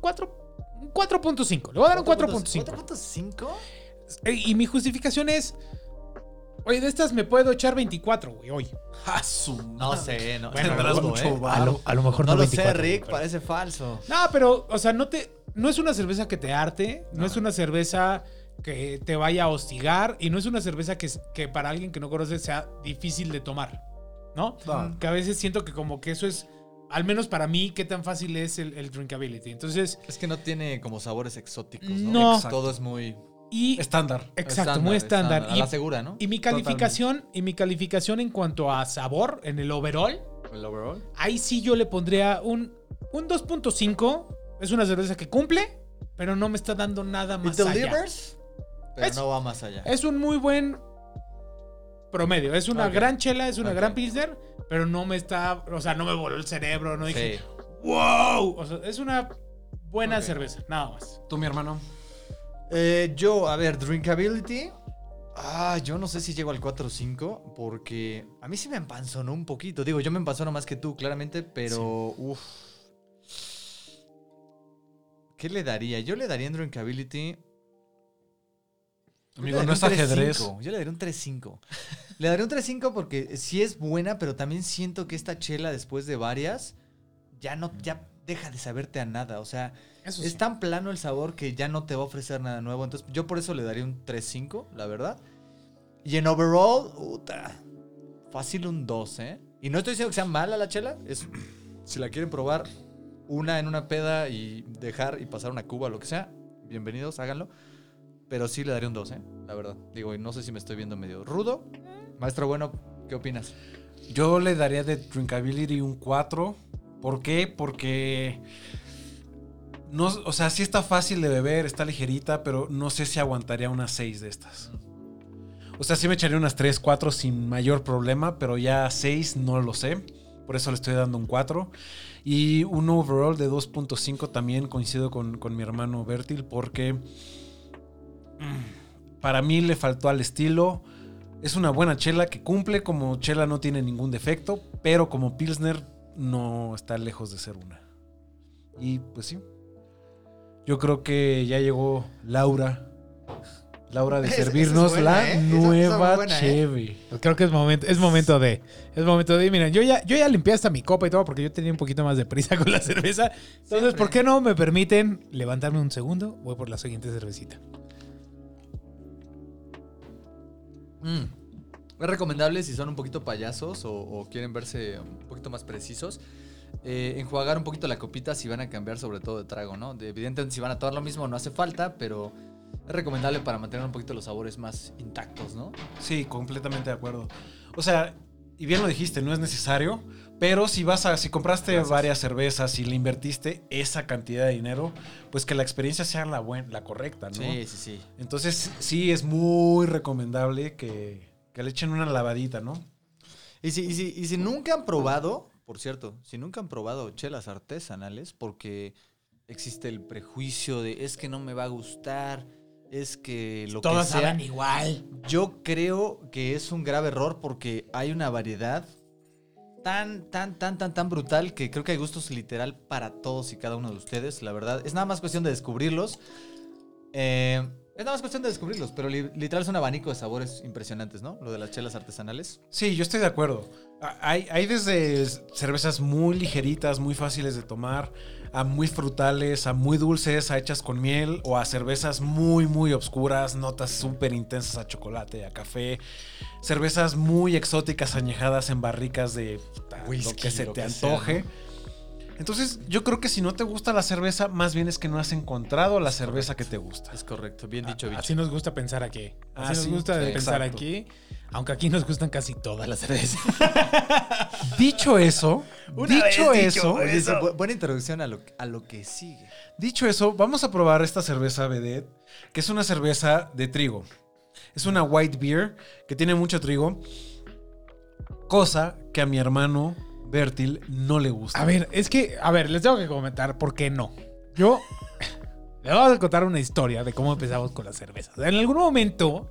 4, un 4.5. Le voy a dar un 4.5. 4.5. Eh, Y mi justificación es, oye, de estas me puedo echar 24, güey, hoy. ¡Ah, su No sé, no. Bueno, Tendrás luego, mucho eh. A lo, a lo mejor No no, lo 24, sé, Rick, pero- parece falso. No, pero, o sea, no te. No es una cerveza que te arte, no, es una cerveza que te vaya a hostigar y no es una cerveza que, que para alguien que no conoce sea difícil de tomar, ¿no? No. Que a veces siento que como que eso es, al menos para mí, qué tan fácil es el, el drinkability. Entonces, Es que no tiene como sabores exóticos, ¿no? No. Exacto. Todo es muy y... Estándar. Exacto, muy estándar. Y, la segura, ¿no? y mi calificación, y mi calificación en cuanto a sabor en el overall, El overall. ahí sí yo le pondría un, un 2.5. Es una cerveza que cumple, pero no me está dando nada It más allá. delivers, pero Es- no va más allá. Es un muy buen promedio. Es una gran chela, es una gran pilsner, pero no me está, o sea, no me voló el cerebro, no dije, Sí. wow. O sea, es una buena cerveza, nada más. ¿Tú, mi hermano? Eh, yo, a ver, drinkability. Ah, yo no sé si llego al 4 o 5, porque a mí sí me empanzonó un poquito. Digo, yo me empanzono más que tú, claramente, pero uff. ¿Qué le daría? Yo le daría en drinkability. Amigo, Yo le no es ajedrez. 3.5. Yo le daría un 3.5. le daría un 3.5 porque sí es buena, pero también siento que esta chela, después de varias, ya no, ya deja de saberte a nada. O sea, es tan plano el sabor que ya no te va a ofrecer nada nuevo. Entonces, yo por eso le daría un 3-5, la verdad. Y en overall, puta, fácil un 2, ¿eh? Y no estoy diciendo que sea mala la chela. Es, si la quieren probar, una en una peda y dejar y pasar una cuba, lo que sea, bienvenidos, háganlo. Pero sí le daría un 2, ¿eh? La verdad. Digo, y no sé si me estoy viendo medio rudo. Maestro Bueno, ¿qué opinas? Yo le daría de drinkability un 4. ¿Por qué? Porque. No, o sea, sí está fácil de beber, está ligerita, pero no sé si aguantaría unas 6 de estas. O sea, sí me echaría unas 3, 4 sin mayor problema, pero ya 6 no lo sé. Por eso le estoy dando un 4. Y un overall de 2.5 también coincido con, con mi hermano Bertil, porque mm, para mí le faltó al estilo. Es una buena chela que cumple, como chela no tiene ningún defecto, pero como Pilsner no está lejos de ser una. Y pues sí. Yo creo que ya llegó Laura. Laura de Esa- esa es servirnos buena, la ¿eh? Nueva buena, ¿eh? Pues creo que es momento, es momento de. Es momento de. Miren, yo ya, yo ya limpié hasta mi copa y todo porque yo tenía un poquito más de prisa con la cerveza. Entonces, Siempre. ¿por qué no me permiten levantarme un segundo? Voy por la siguiente cervecita. Mm. Es recomendable si son un poquito payasos o, o quieren verse un poquito más precisos. eh, enjuagar un poquito la copita si van a cambiar sobre todo de trago, ¿no? De- evidentemente si van a tomar lo mismo no hace falta, pero es recomendable para mantener un poquito los sabores más intactos, ¿no? Sí, completamente de acuerdo. O sea, y bien lo dijiste, no es necesario, pero si vas a, si compraste Gracias. varias cervezas y le invertiste esa cantidad de dinero, pues que la experiencia sea la buena, la correcta, ¿no? Sí, sí, sí. Entonces, sí es muy recomendable que, que le echen una lavadita, ¿no? Y si, y, si, y si nunca han probado, por cierto, si nunca han probado chelas artesanales, porque existe el prejuicio de es que no me va a gustar, es que lo Todas que sea. saben igual. Yo creo que es un grave error porque hay una variedad tan, tan, tan, tan, tan brutal que creo que hay gustos literal para todos y cada uno de ustedes, la verdad. Es nada más cuestión de descubrirlos. Eh, es nada más cuestión de descubrirlos, pero li- literal es un abanico de sabores impresionantes, ¿no? Lo de las chelas artesanales. Sí, yo estoy de acuerdo. Hay, hay desde cervezas muy ligeritas, muy fáciles de tomar, a muy frutales, a muy dulces, a hechas con miel, o a cervezas muy, muy obscuras, notas súper intensas a chocolate, a café. Cervezas muy exóticas, añejadas en barricas de lo Whisky, que se lo te que sea, antoje. Entonces, yo creo que si no te gusta la cerveza, más bien es que no has encontrado la cerveza que te gusta. Es correcto, bien dicho, bicho. Así nos gusta pensar aquí. Así Ah, nos sí, gusta sí, pensar exacto. aquí. Aunque aquí nos gustan casi todas las cervezas. Dicho eso, Una dicho vez dicho eso, buena introducción a lo, a lo que sigue. Dicho eso, vamos a probar esta cerveza Vedette, que es una cerveza de trigo. Es una white beer que tiene mucho trigo, cosa que a mi hermano Bertil no le gusta. A ver, es que, a ver, les tengo que comentar por qué no. Yo le vamos a contar una historia de cómo empezamos con las cervezas. En algún momento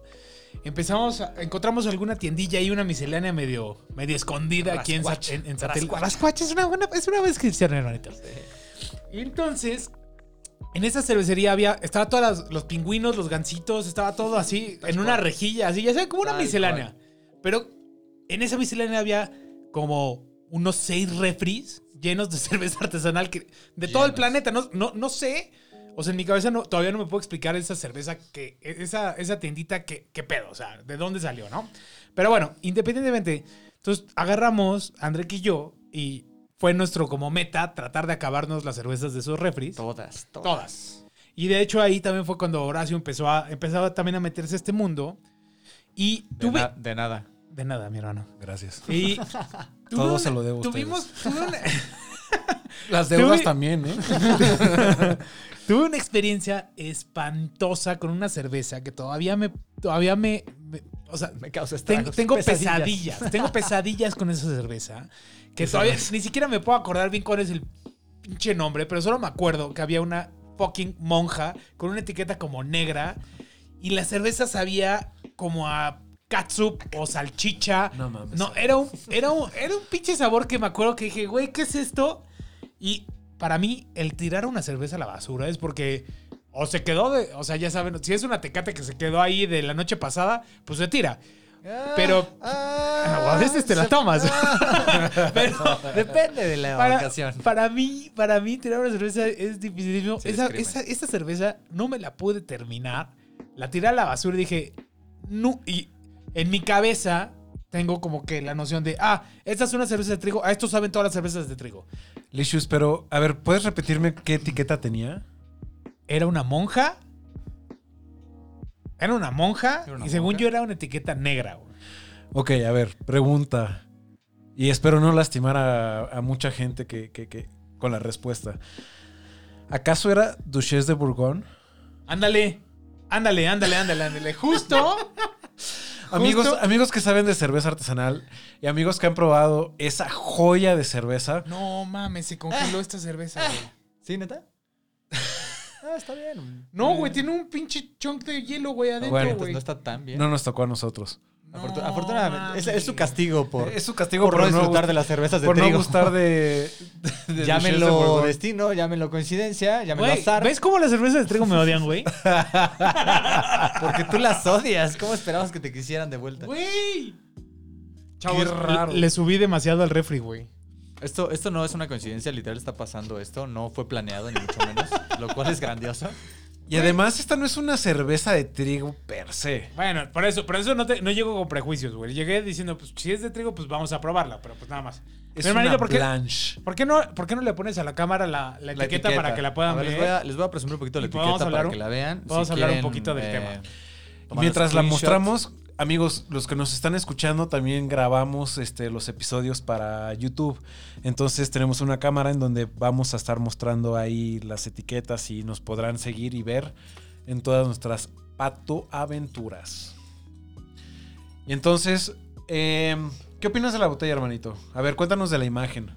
empezamos, a- encontramos alguna tiendilla y una miscelánea medio, medio escondida aquí en, en, en satélite. Rascuache. Rascuache es una buena, es una buena descripción, hermanitos. Y entonces, en esa cervecería había, estaba todos los, los pingüinos, los gansitos, estaba todo así, Tal en una rejilla, así, ya saben, como una Tal miscelánea. Pero en esa miscelánea había como unos seis refris llenos de cerveza artesanal que, de todo el planeta. No, no, no sé. O sea, en mi cabeza no, todavía no me puedo explicar esa cerveza, que, esa, esa tiendita, que, qué pedo, o sea, de dónde salió, ¿no? Pero bueno, independientemente, entonces agarramos, André y yo, y fue nuestro como meta tratar de acabarnos las cervezas de esos refris. Todas, todas. Todas. Y de hecho ahí también fue cuando Horacio empezó a, empezaba también a meterse a este mundo. Y De, tuve... na- de nada. De nada, mi hermano. Gracias. Y Todo se lo debo a Tuvimos, tuve una, Las deudas también, ¿eh? tuve una experiencia espantosa con una cerveza que todavía me, todavía me, me- o sea, Me causa estragos. tengo pesadillas. tengo pesadillas con esa cerveza que todavía ni siquiera me puedo acordar bien cuál es el pinche nombre, pero solo me acuerdo que había una fucking monja con una etiqueta como negra y la cerveza sabía como a catsup o salchicha. No mames. No, era un, era un, era un pinche sabor que me acuerdo que dije, güey, ¿qué es esto? Y para mí, el tirar una cerveza a la basura es porque o se quedó de, o sea, ya saben, si es una tecate que se quedó ahí de la noche pasada, pues se tira. Pero- Ah, a veces te la tomas. Pero depende de la Para, ocasión. para mí, para mí, tirar una cerveza es dificilísimo. Sí, esa, esa cerveza no me la pude terminar. La tiré a la basura y dije, no. Y en mi cabeza tengo como que la noción de, ah, esta es una cerveza de trigo. A esto saben todas las cervezas de trigo. Licious, pero a ver, ¿puedes repetirme qué etiqueta tenía? Era una monja. Era una monja. Era una y según monja. yo era una etiqueta negra. güey. Ok, a ver, pregunta. Y espero no lastimar a, a mucha gente que, que- que- con la respuesta. ¿Acaso era Duchesse de Bourgogne? Ándale. Ándale, ándale, ándale, ándale. Justo. Amigos, amigos que saben de cerveza artesanal y amigos que han probado esa joya de cerveza. No mames, se congeló esta cerveza, güey. ¿Sí, neta? Ah, está bien. No, güey, tiene un pinche chunk de hielo, güey, adentro, Bueno, güey. No está tan bien. No nos tocó a nosotros. Afortunadamente. Es, es su castigo por, es su castigo por por, no disfrutar de las cervezas de por no trigo. gustar de, de- de Llámenlo destino, llámenlo coincidencia, llámenlo Güey, azar. ¿Ves cómo las cervezas de trigo me odian, güey? Porque tú las odias. ¿Cómo esperabas que te quisieran de vuelta? Güey. Chavos, Qué raro. Le, le subí demasiado al refri, güey. Esto, esto no es una coincidencia, literal está pasando esto. No fue planeado, ni mucho menos. lo cual es grandioso. Y además, esta no es una cerveza de trigo per se. Bueno, por eso, por eso no, te- no llego con prejuicios, güey. Llegué diciendo, pues si es de trigo, pues vamos a probarla, pero pues nada más. Es Mi hermanito, una ¿por qué, blanche. por qué no, ¿por qué no le pones a la cámara la, la etiqueta, para que la puedan A ver, ver? Les voy a, les voy a presumir un poquito la Y podemos etiqueta hablar para un- que la vean. podemos hablar un poquito del tema. Y tomar mientras la screenshot. mostramos, amigos, los que nos están escuchando, también grabamos este, los episodios para YouTube. Entonces tenemos una cámara en donde vamos a estar mostrando ahí las etiquetas y nos podrán seguir y ver en todas nuestras pato aventuras. Y entonces, em, ¿qué opinas de la botella, hermanito? A ver, cuéntanos de la imagen.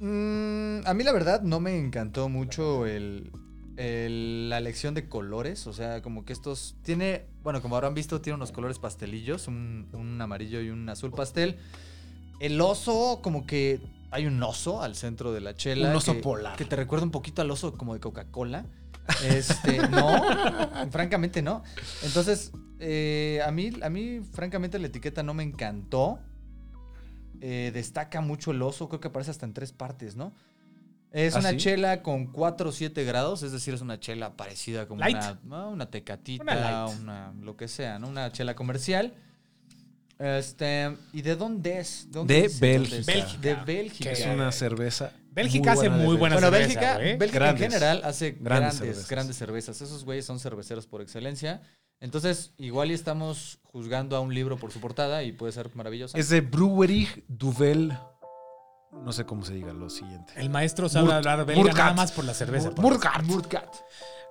Mm, a mí la verdad no me encantó mucho el, la elección de colores. O sea, como que estos tiene, bueno, como habrán visto, tiene unos colores pastelillos, un, un amarillo y un azul pastel. El oso, como que hay un oso al centro de la chela. Un oso que- polar. Que te recuerda un poquito al oso como de Coca-Cola. Este, no, francamente no. Entonces, eh, a, mí, a mí, francamente, la etiqueta no me encantó. Eh, destaca mucho el oso, creo que aparece hasta en tres partes, ¿no? Es ¿Ah, una sí? chela con 4 o 7 grados, es decir, es una chela parecida como Light. una, una tecatita, Una lo que sea, ¿no? Una chela comercial. Este, ¿y de dónde es? ¿Dónde De Bélgica. es? Bélgica. De Bélgica. Es una cerveza. Bélgica hace muy buena Bueno, cerveza, Bélgica, güey. Bélgica Grandes. en general hace Grandes grandes, cervezas. grandes cervezas. Esos güeyes son cerveceros por excelencia. Entonces, igual y estamos juzgando a un libro por su portada y puede ser maravillosa. Es de Brewery Duvel. No sé cómo se diga lo siguiente. El maestro sabe Murt- hablar belga Murtgat. nada más por la cerveza. por- Murtgat.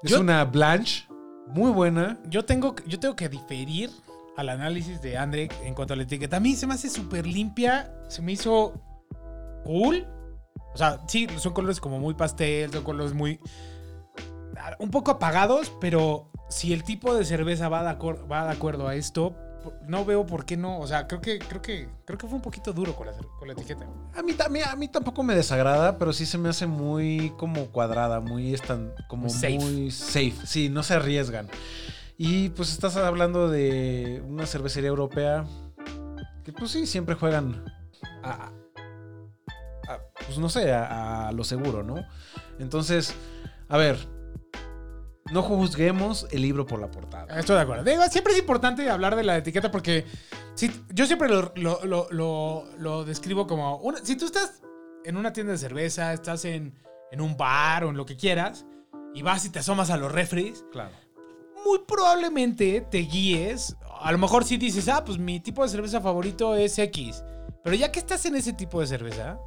Es Yo- una Blanche muy buena. Yo tengo, yo tengo que diferir al análisis de André en cuanto a la etiqueta. A mí se me hace súper limpia. Se me hizo cool. O sea, sí, son colores como muy pastel, son colores muy... Un poco apagados, pero si el tipo de cerveza va de, va de acuerdo a esto, no veo por qué no. O sea, creo que, creo que, creo que fue un poquito duro con la, con la etiqueta. A mí, también, a mí tampoco me desagrada, pero sí se me hace muy como cuadrada, muy estan, como Safe. muy safe. Sí, no se arriesgan. Y pues estás hablando de una cervecería europea que pues sí, siempre juegan a, a- pues no sé, a, a lo seguro, ¿no? Entonces, a ver, no juzguemos el libro por la portada. Estoy de acuerdo. Digo, siempre es importante hablar de la etiqueta porque si, yo siempre lo, lo- lo- lo- lo describo como... una- si tú estás en una tienda de cerveza, estás en, en un bar o en lo que quieras, y vas y te asomas a los refres, Claro. muy probablemente te guíes. A lo mejor sí dices, ah, pues mi tipo de cerveza favorito es X. Pero ya que estás en ese tipo de cerveza,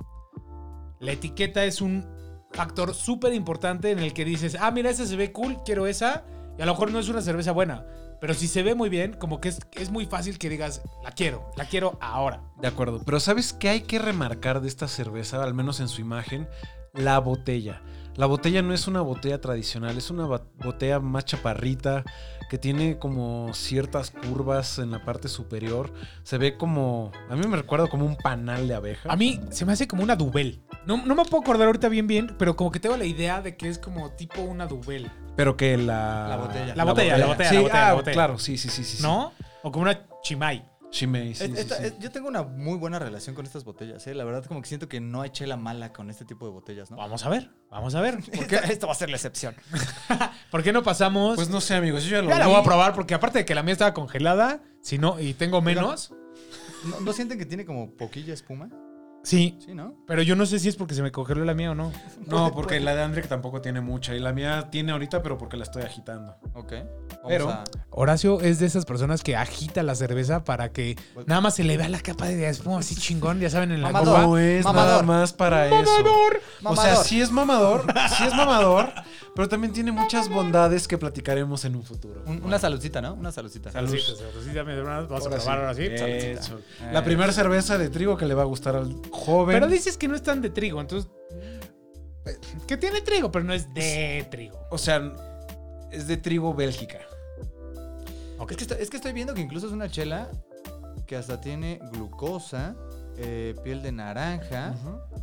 la etiqueta es un factor súper importante en el que dices, ah, mira, esa se ve cool, quiero esa. Y a lo mejor no es una cerveza buena. Pero si se ve muy bien, como que es, es muy fácil que digas, la quiero, la quiero ahora. De acuerdo, pero ¿sabes qué hay que remarcar de esta cerveza, al menos en su imagen? La botella. La botella no es una botella tradicional, es una botella más chaparrita, que tiene como ciertas curvas en la parte superior. Se ve como, a mí me recuerda como un panal de abeja. A mí se me hace como una Dubel. No, no me puedo acordar ahorita bien, bien, pero como que tengo la idea de que es como tipo una Dubel. Pero que la... La botella. La botella, la botella, Sí, la botella, ah, la botella. claro, sí, sí, sí, sí. sí. ¿No? O como una Chimay. Shimei, sí, Es- sí, esta- sí. es- yo tengo una muy buena relación con estas botellas, ¿eh? La verdad, como que siento que no hay chela mala con este tipo de botellas, ¿no? Vamos a ver, vamos a ver. Porque esto va a ser la excepción. ¿Por qué no pasamos? Pues no sé, amigos, yo ya lo ya la vi. voy a probar porque aparte de que la mía estaba congelada, si no, y tengo menos. ¿No, no sienten que tiene como poquilla espuma? Sí, Sí, ¿no? pero yo no sé si es porque se me congeló la mía o no. No, porque la de André tampoco tiene mucha. Y la mía tiene ahorita, pero porque la estoy agitando. Ok. Vamos Pero- a- Horacio es de esas personas que agita la cerveza para que Pues- nada más se le vea la capa de espuma así chingón, ya saben, en la Mamador. copa. No es Mamador. nada más para eso. O sea, Mamador. sí es mamador, sí es mamador, pero también tiene muchas bondades que platicaremos en un futuro. Un- una saludcita, ¿no? Una saludcita. Salud. Saludcita, saludcita, mi hermano. Vamos a Ahora probar ahora sí. Saludcita. Eso. La primera cerveza de trigo que le va a gustar al joven. Pero dices que no es tan de trigo, entonces. Que tiene trigo, pero no es de trigo. O sea, es de trigo Bélgica. Es, que estoy, es que estoy viendo que incluso es una chela que hasta tiene glucosa, eh, piel de naranja,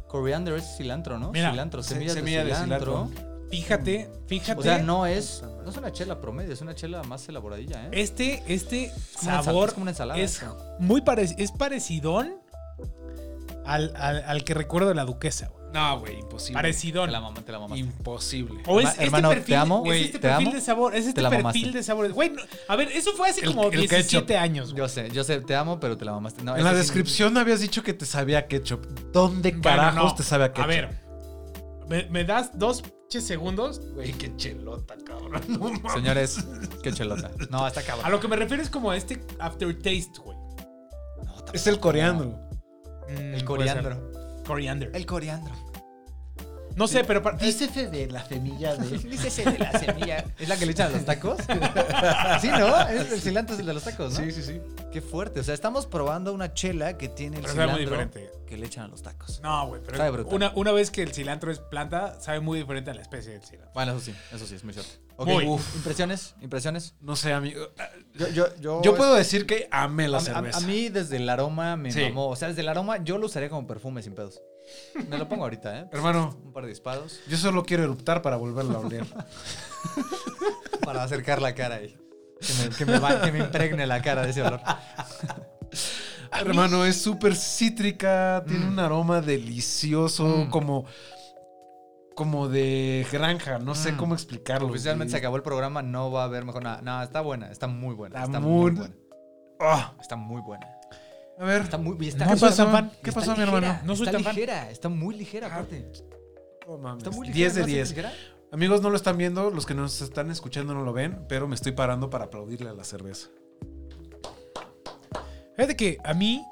coriander es cilantro, ¿no? Mira, cilantro, se- semillas semilla de de cilantro. Fíjate, fíjate. O sea, no es, no es una chela promedio, es una chela más elaboradilla, ¿eh? Este, este sabor es como una ensalada es muy parecido, es parecidón al, al, al que recuerdo de la duquesa. güey. No, güey, imposible. Parecidón. Te la mamá, te la mamá. Imposible. O es este hermano, perfil, te amo, es güey, este te perfil amo. de sabor, es este perfil mamaste. de sabor. Güey, no- a ver, eso fue hace El- como el 17 ketchup. años. güey. Yo sé, yo sé, te amo, pero te la mamaste. No, en la ese sí- descripción habías dicho que te sabía ketchup. ¿Dónde Bueno, carajos no. te sabe a ketchup? A ver, ¿me, me das dos pinches segundos? Güey, qué chelota, cabrón. No. Señores, qué chelota. No, está cabrón. A lo que me refiero es como a este aftertaste, güey. No. Es el coriandro. Mm, El coriandro. ser. Coriander. El coriandro. No sé, pero para- Dícese de la semilla de. Dícese de la semilla. ¿Es la que le echan a los tacos? sí, ¿no? Es el cilantro es el de los tacos, ¿no? Sí, sí, sí. Qué fuerte. O sea, estamos probando una chela que tiene el Pero sabe muy cilantro diferente. que le echan a los tacos. No, güey, pero Sabe una, una vez que el cilantro es planta, sabe muy diferente a la especie del cilantro. Bueno, eso sí, eso sí, es muy cierto. Ok, Muy. uf. impresiones, impresiones. No sé, amigo. Yo, yo, yo, Yo puedo decir que amé la a, a- cerveza. a mí desde el aroma me Sí. mamó. O sea, desde el aroma yo lo usaría como perfume sin pedos. Me lo pongo ahorita, ¿eh? Hermano, Un par de disparos yo solo quiero eruptar para volverla a oler. para acercar la cara ahí. Que me, que me va- que me impregne la cara de ese olor. Hermano, es súper cítrica, tiene Mm. un aroma delicioso, Mm. como, como de granja, no sé Mm. cómo explicarlo. Oficialmente se acabó el programa, no va a haber mejor nada. No, está buena, está muy buena. Está Está, muy- muy buena. Ah, Está muy buena. a ver, Está muy está ¿qué pasó? fan. ¿Qué pasó, mi hermano? No soy está tan fan. ligera, está muy ligera aparte. No mames, Está muy ligera. 10 de ¿no? ¿Sí 10. ligera? Amigos, no lo están viendo, los que nos están escuchando no lo ven, pero me estoy parando para aplaudirle a la cerveza. Fíjate que a mí,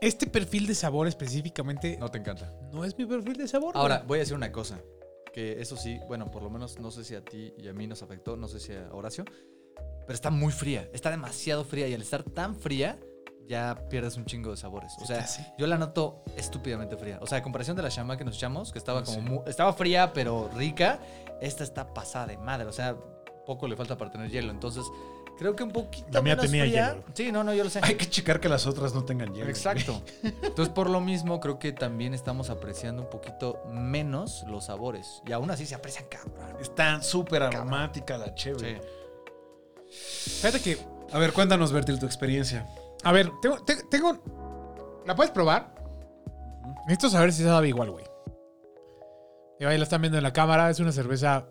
este perfil de sabor específicamente no, No te encanta. es mi perfil de sabor. güey. Ahora, voy a decir una cosa. Que eso sí, bueno, por lo menos no sé si a ti y a mí nos afectó, no sé si a Horacio. Pero está muy fría. Está demasiado fría. Y al estar tan fría, ya pierdes un chingo de sabores. O sea, así. yo la noto estúpidamente fría. O sea, a comparación de la chama que nos echamos, que estaba Ah, como sí. mu- estaba fría, pero rica, esta está pasada de madre. O sea, poco le falta para tener hielo. Entonces, creo que un poquito La mía menos tenía fría. hielo. Sí, no, no, yo lo sé. Hay que checar que las otras no tengan hielo. Exacto. Entonces, por lo mismo, creo que también estamos apreciando un poquito menos los sabores. Y aún así se aprecian cabrón. Está súper aromática la Sí. chévere. Fíjate que, A ver, cuéntanos, Bertil, tu experiencia. a ver, tengo, te- tengo, ¿la puedes probar? Necesito saber si sabe igual, güey. Y ahí la están viendo en la cámara, es una cerveza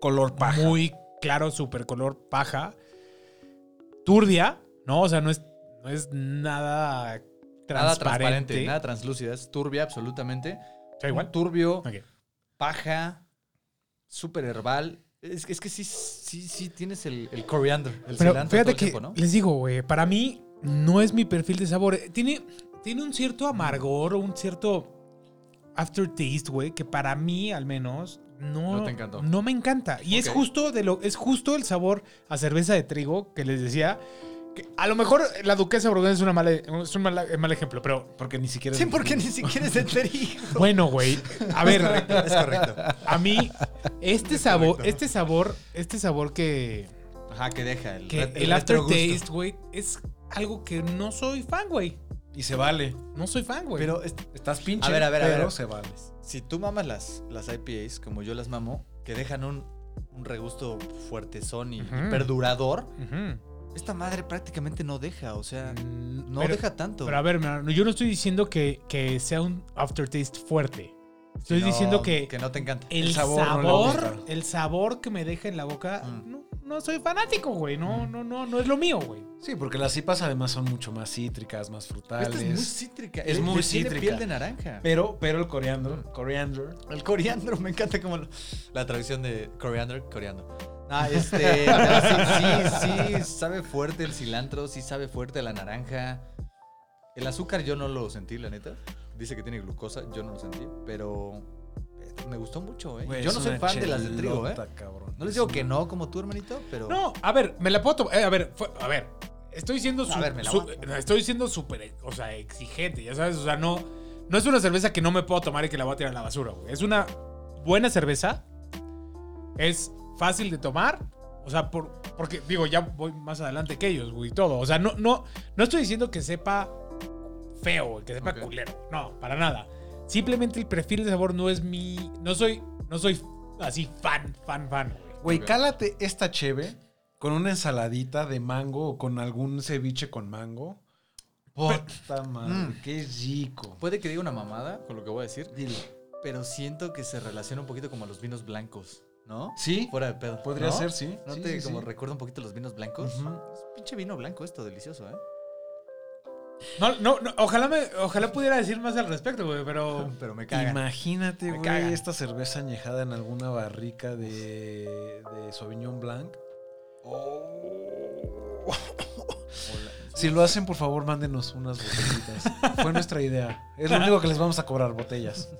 Color paja. muy claro, super color paja. Turbia, ¿no? O sea, no es, no es nada transparente. Nada transparente, nada translúcida. Es turbia, absolutamente. ¿Está igual? Un turbio, paja, súper herbal. Es, es que sí, sí, sí tienes el, el coriander, el Pero cilantro todo fíjate el que tiempo, ¿no? les digo, güey, para mí no es mi perfil de sabor. Tiene, tiene un cierto amargor o un cierto aftertaste, güey, que para mí al menos no, No te encantó. no me encanta. Y es justo de lo es justo el sabor a cerveza de trigo que les decía. Que a lo mejor la duquesa Borgoña es, una mala, es un mal, mal ejemplo, pero Porque ni siquiera. Sí, porque ni siquiera es de trigo. bueno, güey. A ver, Es correcto. a mí este sabor, este sabor, este sabor que Ajá, que deja el, que el aftertaste, güey, es algo que no soy fan, güey. Y se vale. No soy fan, güey. Pero es- Estás pinche. A ver, a ver, a ver. se vale. Si tú mamas las, las IPAs, como yo las mamo, que dejan un, un regusto fuertezón y, y perdurador, esta madre prácticamente no deja, o sea, Mm, no pero- deja tanto. Pero a ver, yo no estoy diciendo que, que sea un aftertaste fuerte. Estoy No, diciendo que, que no te encanta. el, el sabor, no el sabor que me deja en la boca, Mm. no, no soy fanático, güey. No, no, no, no es lo mío, güey. Sí, porque las cipas además son mucho más cítricas, más frutales. Esta es muy cítrica. Es Le- muy le tiene cítrica. piel de naranja. Pero, pero el coriandro, coriander, El coriandro, me encanta como lo- la traducción de coriander, coriandro. Ah, este, sí, sí, sí, sabe fuerte el cilantro, sí sabe fuerte la naranja. El azúcar yo no lo sentí, la neta. Dice que tiene glucosa, yo no lo sentí, pero eh, me gustó mucho, ¿eh? Güey, yo no soy fan de las de trigo, ¿eh? cabrón. No les Es digo que no como tú, hermanito, pero... No, a ver, me la puedo tomar. eh, a ver, fue- a ver. Estoy siendo A su- ver, me la su- estoy siendo súper, o sea, exigente, ya sabes, o sea, no no es una cerveza que no me puedo tomar y que la voy a tirar a la basura, güey. Es una buena cerveza. Es fácil de tomar, o sea, por, porque digo, ya voy más adelante que ellos, güey, todo. O sea, no no no estoy diciendo que sepa feo, güey, que sepa Ok. culero. No, para nada. Simplemente el perfil de sabor no es mi no soy no soy así fan, fan, fan, güey. Cálate esta cheve con una ensaladita de mango o con algún ceviche con mango. Puta madre, Mm. qué rico. Puede que diga una mamada con lo que voy a decir, Dilo. pero siento que se relaciona un poquito como a los vinos blancos, ¿no? Sí, Fuera de pedo. podría ¿no? ser, sí. ¿No Sí, te sí, como sí. recuerda un poquito los vinos blancos? Es pinche vino blanco esto, delicioso, ¿eh? No, no, no, ojalá me, ojalá pudiera decir más al respecto, güey, pero Pero me caga. Imagínate, Me güey, esta cerveza añejada en alguna barrica de, de Sauvignon Blanc. Oh. Si lo hacen, por favor, mándenos unas botellitas. Fue nuestra idea. Es lo único que les vamos a cobrar, botellas.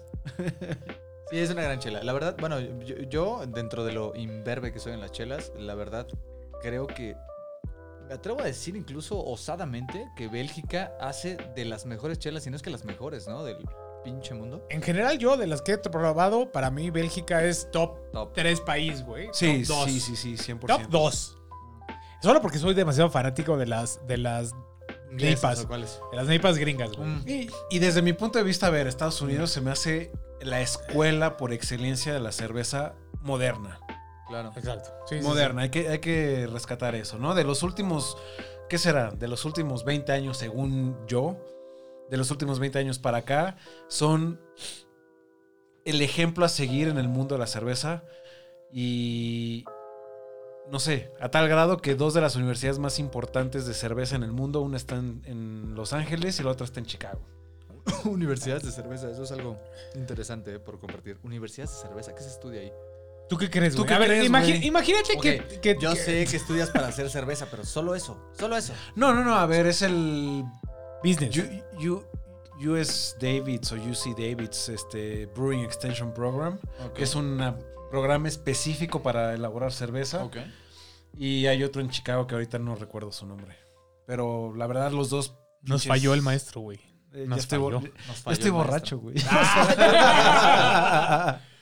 Sí, es una gran chela. La verdad, bueno, yo, yo, dentro de lo imberbe que soy en las chelas, la verdad, creo que me atrevo a decir incluso osadamente que Bélgica hace de las mejores chelas, y no es que las mejores, ¿no? Del pinche mundo. en general yo, de las que he probado, para mí Bélgica es top Top. 3 país, güey. Sí, top dos. sí, sí, sí, 100%. Top 2. Solo porque soy demasiado fanático de las, de las, Neipas. ¿O cuáles? de las neipas gringas, güey. Mm. Y, y desde mi punto de vista, a ver, Estados Unidos se me hace la escuela por excelencia de la cerveza moderna. Claro. Exacto. Sí, sí, moderna, Hay, que, hay que rescatar eso, ¿no? De los últimos, ¿qué será? De los últimos 20 años, según yo, de los últimos 20 años para acá, son el ejemplo a seguir en el mundo de la cerveza y... No sé, a tal grado que dos de las universidades más importantes de cerveza en el mundo, una está en, en Los Ángeles y la otra está en Chicago. Universidades de cerveza, eso es algo interesante por compartir. Universidades de cerveza, ¿qué se estudia ahí? ¿Tú qué crees, ¿Tú güey? qué A ver, crees, imagi- güey? imagínate que, que- Yo que- sé que estudias para hacer cerveza, pero solo eso, solo eso. No, no, no, a ver, es el Business. U- U- US Davids o UC Davids este, Brewing Extension Program, que es un programa específico para elaborar cerveza. Ok. Y hay otro en Chicago que ahorita no recuerdo su nombre. Pero la verdad, los dos. Nos pinches- falló el maestro, güey. Eh, nos estoy, falló. Nos borracho, güey.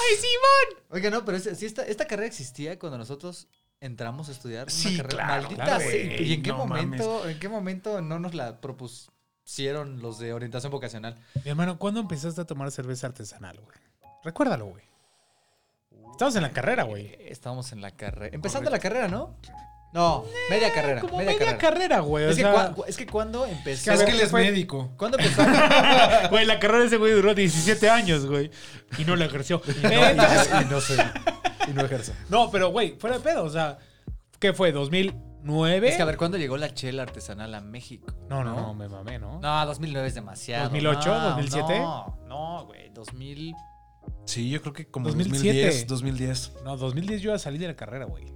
¡Ay, Simón! Oiga, no, pero es- si esta, esta carrera existía cuando nosotros entramos a estudiar. una Sí, carrera, claro, Maldita claro, ¿Y en qué no momento, en qué momento no nos la propusieron los de orientación vocacional? Mi hermano, ¿cuándo empezaste a tomar cerveza artesanal, güey? Recuérdalo, güey. Estabas en la carrera, güey. Eh, Estábamos en la carrera. Empezando la carrera, ¿no? No, media carrera. Como media, media, carrera. güey. Es que, sea, es que cuando empezó. es a que él es médico. ¿Cuándo empezó? Güey, la carrera de ese güey duró 17 años, güey. Y no la ejerció. y, no, y no- y no soy. Y no ejerzo. no, pero, güey, fuera de pedo. O sea, ¿qué fue? ¿2009? Es que a ver, ¿cuándo llegó la chela artesanal a México? No, no, no, me mamé, ¿no? No, 2009 es demasiado. 2008, no, 2007. No, no, güey, 2000. Sí, yo creo que como 2007. 2010. 2010. No, 2010 yo ya salí de la carrera, güey.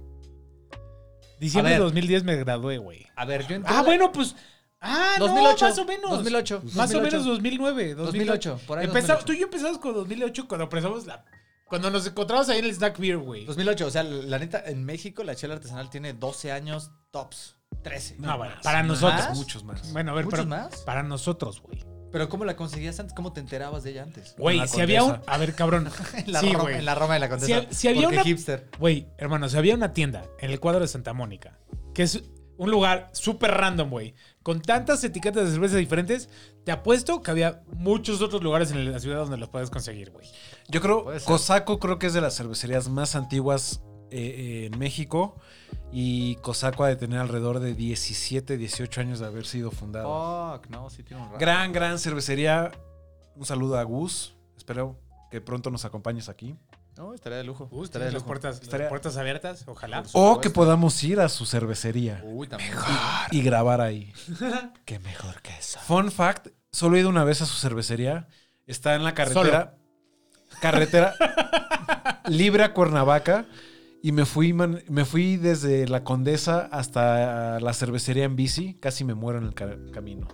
Diciembre de ver. 2010 me gradué, güey. A ver, yo entré. Ah, bueno, pues. Ah, 2008. no, más o menos. 2008. Más o 2008. menos 2009. 2008, por ahí Empezamos- 2008. Tú y yo empezamos con 2008 cuando empezamos la. Cuando nos encontramos ahí en el Snack Beer, güey. 2008, o sea, la neta, en México la chela artesanal tiene 12 años tops. 13. No, bueno, para más, nosotros. Muchos más. Bueno, a ver, ¿Muchos pero. más? Para nosotros, güey. Pero ¿cómo la conseguías antes? ¿Cómo te enterabas de ella antes? Güey, si había un. A ver, cabrón. En la, sí, Roma, güey. en la Roma de la Condesa. Si- si había porque una- hipster. Güey, hermano, si había una tienda en el cuadro de Santa Mónica, que es un lugar súper random, güey, con tantas etiquetas de cerveza diferentes, te apuesto que había muchos otros lugares en la ciudad donde los puedes conseguir, güey. Yo creo. Cosaco creo que es de las cervecerías más antiguas eh, eh, en México Y Cosaco ha de tener alrededor de 17, 18 años de haber sido fundada. Fuck, no, sí tiene un rato. Gran, gran cervecería. Un saludo a Gus. Espero que pronto nos acompañes aquí. No, estaría de lujo. Uh, estaría de las lujo. puertas, las Estaría- puertas abiertas, ojalá. O que podamos ir a su cervecería Uy, también. y grabar ahí. Qué mejor que eso. Fun fact, solo he ido una vez a su cervecería. Está en la carretera. Carretera libre a Cuernavaca. Y me fui, me fui desde la Condesa hasta la cervecería en bici. Casi me muero en el ca- camino.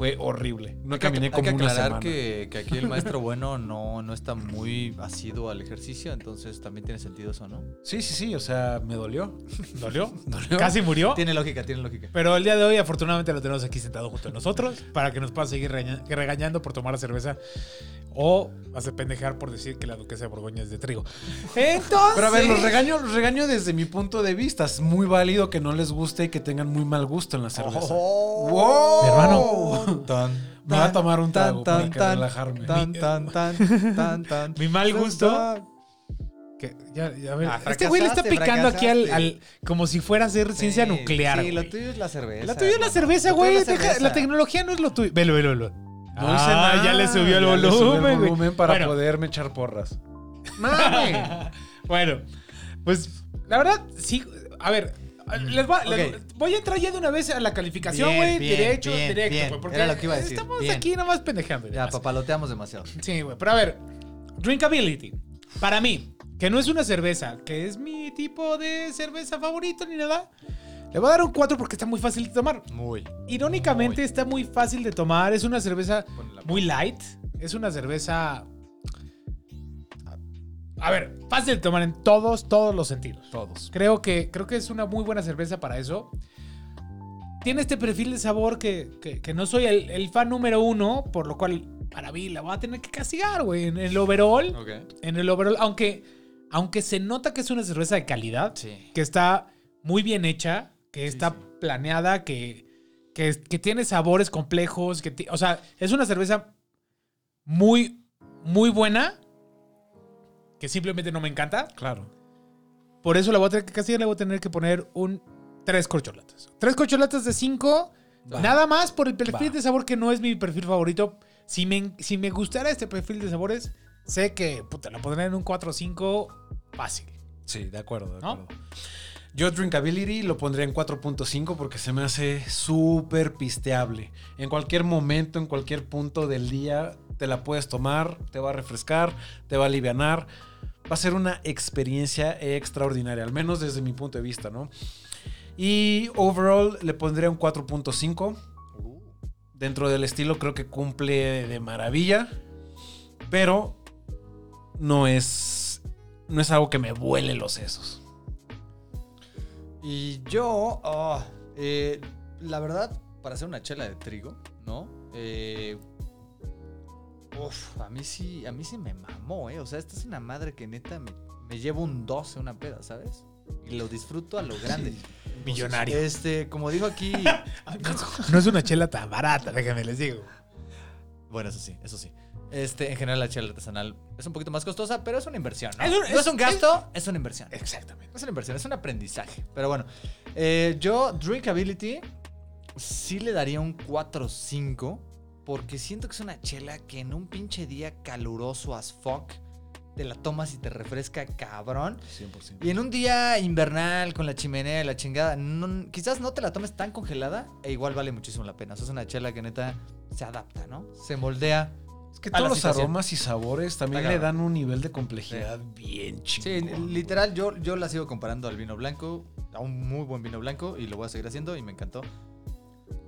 Fue horrible. No Hay que- caminé hay como que una aclarar semana. que, que aquí el maestro bueno no, no está muy asiduo al ejercicio, entonces también tiene sentido eso, ¿no? Sí, sí, sí. O sea, me dolió. ¿Dolió? Dolió. Casi murió. Tiene lógica, tiene lógica. Pero el día de hoy, afortunadamente, lo tenemos aquí sentado junto a nosotros para que nos pueda seguir regaña- regañando por tomar la cerveza o hacer pendejar por decir que la duquesa de Borgoña es de trigo. Entonces. Pero a ver, los regaño, los regaño desde mi punto de vista. Es muy válido que no les guste y que tengan muy mal gusto en la cerveza. ¡Wow! Mi hermano. Tan, Me voy a tomar un trago tan, para relajarme. Tan, tan, tan, tan, tan. Mi mal gusto. Que, ya, ya, a ver, Ah, este güey le está fracasaste, picando aquí al, al- como si fuera a ser ciencia Sí, nuclear. Sí, lo güey. tuyo es la cerveza. La tuya es la cerveza, Lo tuyo güey. la Deja- cerveza. La tecnología no es lo tuyo. Velo, velo, velo. No Ah, hice nada. ya le subió el volumen para Bueno. poderme echar porras. Bueno, pues la verdad, sí. A ver, les voy, les- voy a entrar ya de una vez a la calificación, güey. Derecho, bien, directo, bien. Porque Era lo que iba a decir. estamos Bien. aquí nomás pendejando. Ya, demás. papaloteamos demasiado. Sí, güey. Pero a ver, drinkability. Para mí, que no es una cerveza, que es mi tipo de cerveza favorito ni nada, le voy a dar un 4 porque está muy fácil de tomar. Muy. Irónicamente, Muy. está muy fácil de tomar. Es una cerveza muy light. Es una cerveza. A ver, fácil de tomar en todos, todos los sentidos. Todos. Creo que, creo que es una muy buena cerveza para eso. Tiene este perfil de sabor que, que- que no soy el, el fan número uno, por lo cual para mí la voy a tener que castigar, güey. En el overall, Ok. en el overall, aunque, aunque se nota que es una cerveza de calidad, Sí. que está muy bien hecha, que Sí, está sí. planeada, que, que, que tiene sabores complejos, que o sea, es una cerveza muy, muy buena, que simplemente no me encanta. Claro. Por eso la voy a tener que castigar, le voy a tener que poner un tres corcholatas. Tres corcholatas de cinco, Va. nada más por el perfil Va. de sabor que no es mi perfil favorito. Si me, si me gustara este perfil de sabores, sé que puta, la pondré en un 4 o 5 fácil. Sí, de acuerdo, de ¿No? acuerdo. Yo Drinkability lo pondría en 4.5 porque se me hace súper pisteable. En cualquier momento, en cualquier punto del día, te la puedes tomar, te va a refrescar, te va a alivianar. Va a ser una experiencia extraordinaria, al menos desde mi punto de vista, ¿no? Y overall le pondría un 4.5. Dentro del estilo creo que cumple de maravilla, pero no es, no es algo que me vuele los sesos. Y yo, oh, eh, la verdad, para hacer una chela de trigo, ¿no? Eh, uf, a mí sí, a mí sí me mamó, ¿eh? O sea, esta es una madre que neta me, me llevo un 12 una peda, ¿sabes? Y lo disfruto a lo grande. Millonario. Este, como dijo aquí, No es una chela tan barata, déjenme les digo. bueno, eso sí, eso sí. Este, en general la chela artesanal es un poquito más costosa, pero es una inversión, ¿no? Es un- no es es- un gasto, es una inversión. Exactamente. Es una inversión, es un aprendizaje. Pero bueno, eh, yo, Drinkability, sí le daría un 4-5. Porque siento que es una chela que en un pinche día caluroso as fuck te la tomas y te refresca cabrón. 100%. Y en un día invernal con la chimenea y la chingada, no- quizás no te la tomes tan congelada e igual vale muchísimo la pena. O sea, es una chela que neta se adapta, ¿no? Se moldea. Es que todos los situación. aromas y sabores también le dan un nivel de complejidad bien Sí, chingón. literal, yo, yo la sigo comparando al vino blanco, a un muy buen vino blanco, y lo voy a seguir haciendo, y me encantó.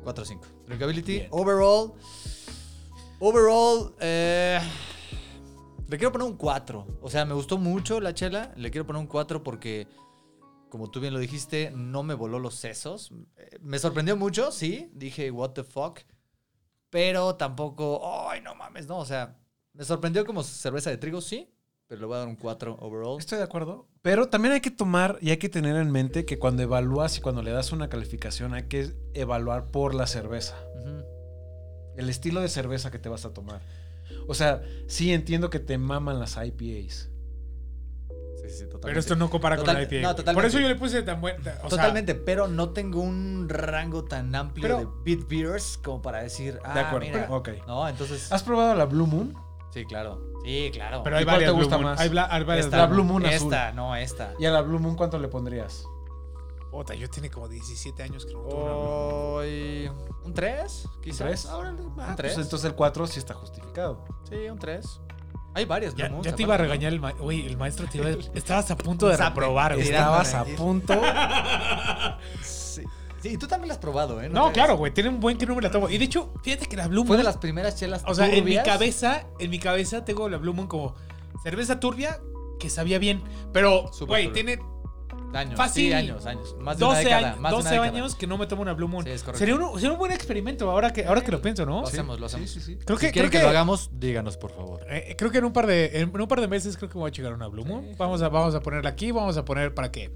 4-5. Drinkability, Bien. overall. Overall, eh, le quiero poner un 4. O sea, me gustó mucho la chela, le quiero poner un 4 porque, como tú bien lo dijiste, no me voló los sesos. Eh, Me sorprendió mucho, sí, dije, what the fuck. Pero tampoco, ay, no mames, no, o sea, me sorprendió como cerveza de trigo, sí, pero le voy a dar un 4 overall. Estoy de acuerdo. Pero también hay que tomar y hay que tener en mente que cuando evalúas y cuando le das una calificación hay que evaluar por la cerveza. El estilo de cerveza que te vas a tomar. O sea, sí entiendo que te maman las IPAs. Sí, sí, totalmente. Pero esto no compara Total- con la IPA. no, totalmente. Por eso yo le puse tan buen. o sea, Totalmente, pero no tengo un rango tan amplio Pero- de beat beers como para decir, ah, De acuerdo. mira. Ok. No, entonces. ¿Has probado la Blue Moon? Sí, claro. Sí, claro. pero hay ¿Y cuál te varias Blue gusta Moon. más? Hay, bla- hay varias esta, la Blue Blue Moon. Azul. esta, no, esta. ¿Y a la Blue Moon cuánto le pondrías? Puta, yo tiene como 17 años que no tomo una Blue Moon. Hoy. ¿Un 3? ¿Un Quizás. tres? Órale, ah, ¿Un tres? pues entonces el 4 sí está justificado. Sí, un 3. Hay varias, Ya, Blue Moons, ya te iba a aparte, ¿no? regañar el maestro. Oye, el maestro te iba a... Estabas a punto de Un zape. reprobar, güey. Estabas a punto. Sí. Sí, y tú también la has probado, ¿eh? No, claro, güey. Tiene un buen que no me la tomo. Y de hecho, fíjate que la Blue Moon... Fue de las primeras chelas O sea, en mi cabeza, en mi cabeza tengo la Blue Moon como cerveza turbia que sabía bien. Pero, güey, tiene Años, Fácil. sí, años, años. Más de una 12, década. años, más de 12 una década. años que no me tomo una Blue Moon. Sí, es correcto. sería, un, sería un buen experimento ahora que, ahora que lo pienso, ¿no? Lo hacemos, lo hacemos. Sí, sí, sí. Creo Si que, creo que, que, lo hagamos, díganos, por favor. eh, creo que en un par de en un par de meses creo que voy a llegar una Blue Moon. Vamos a vamos a ponerla aquí, vamos a poner para qué.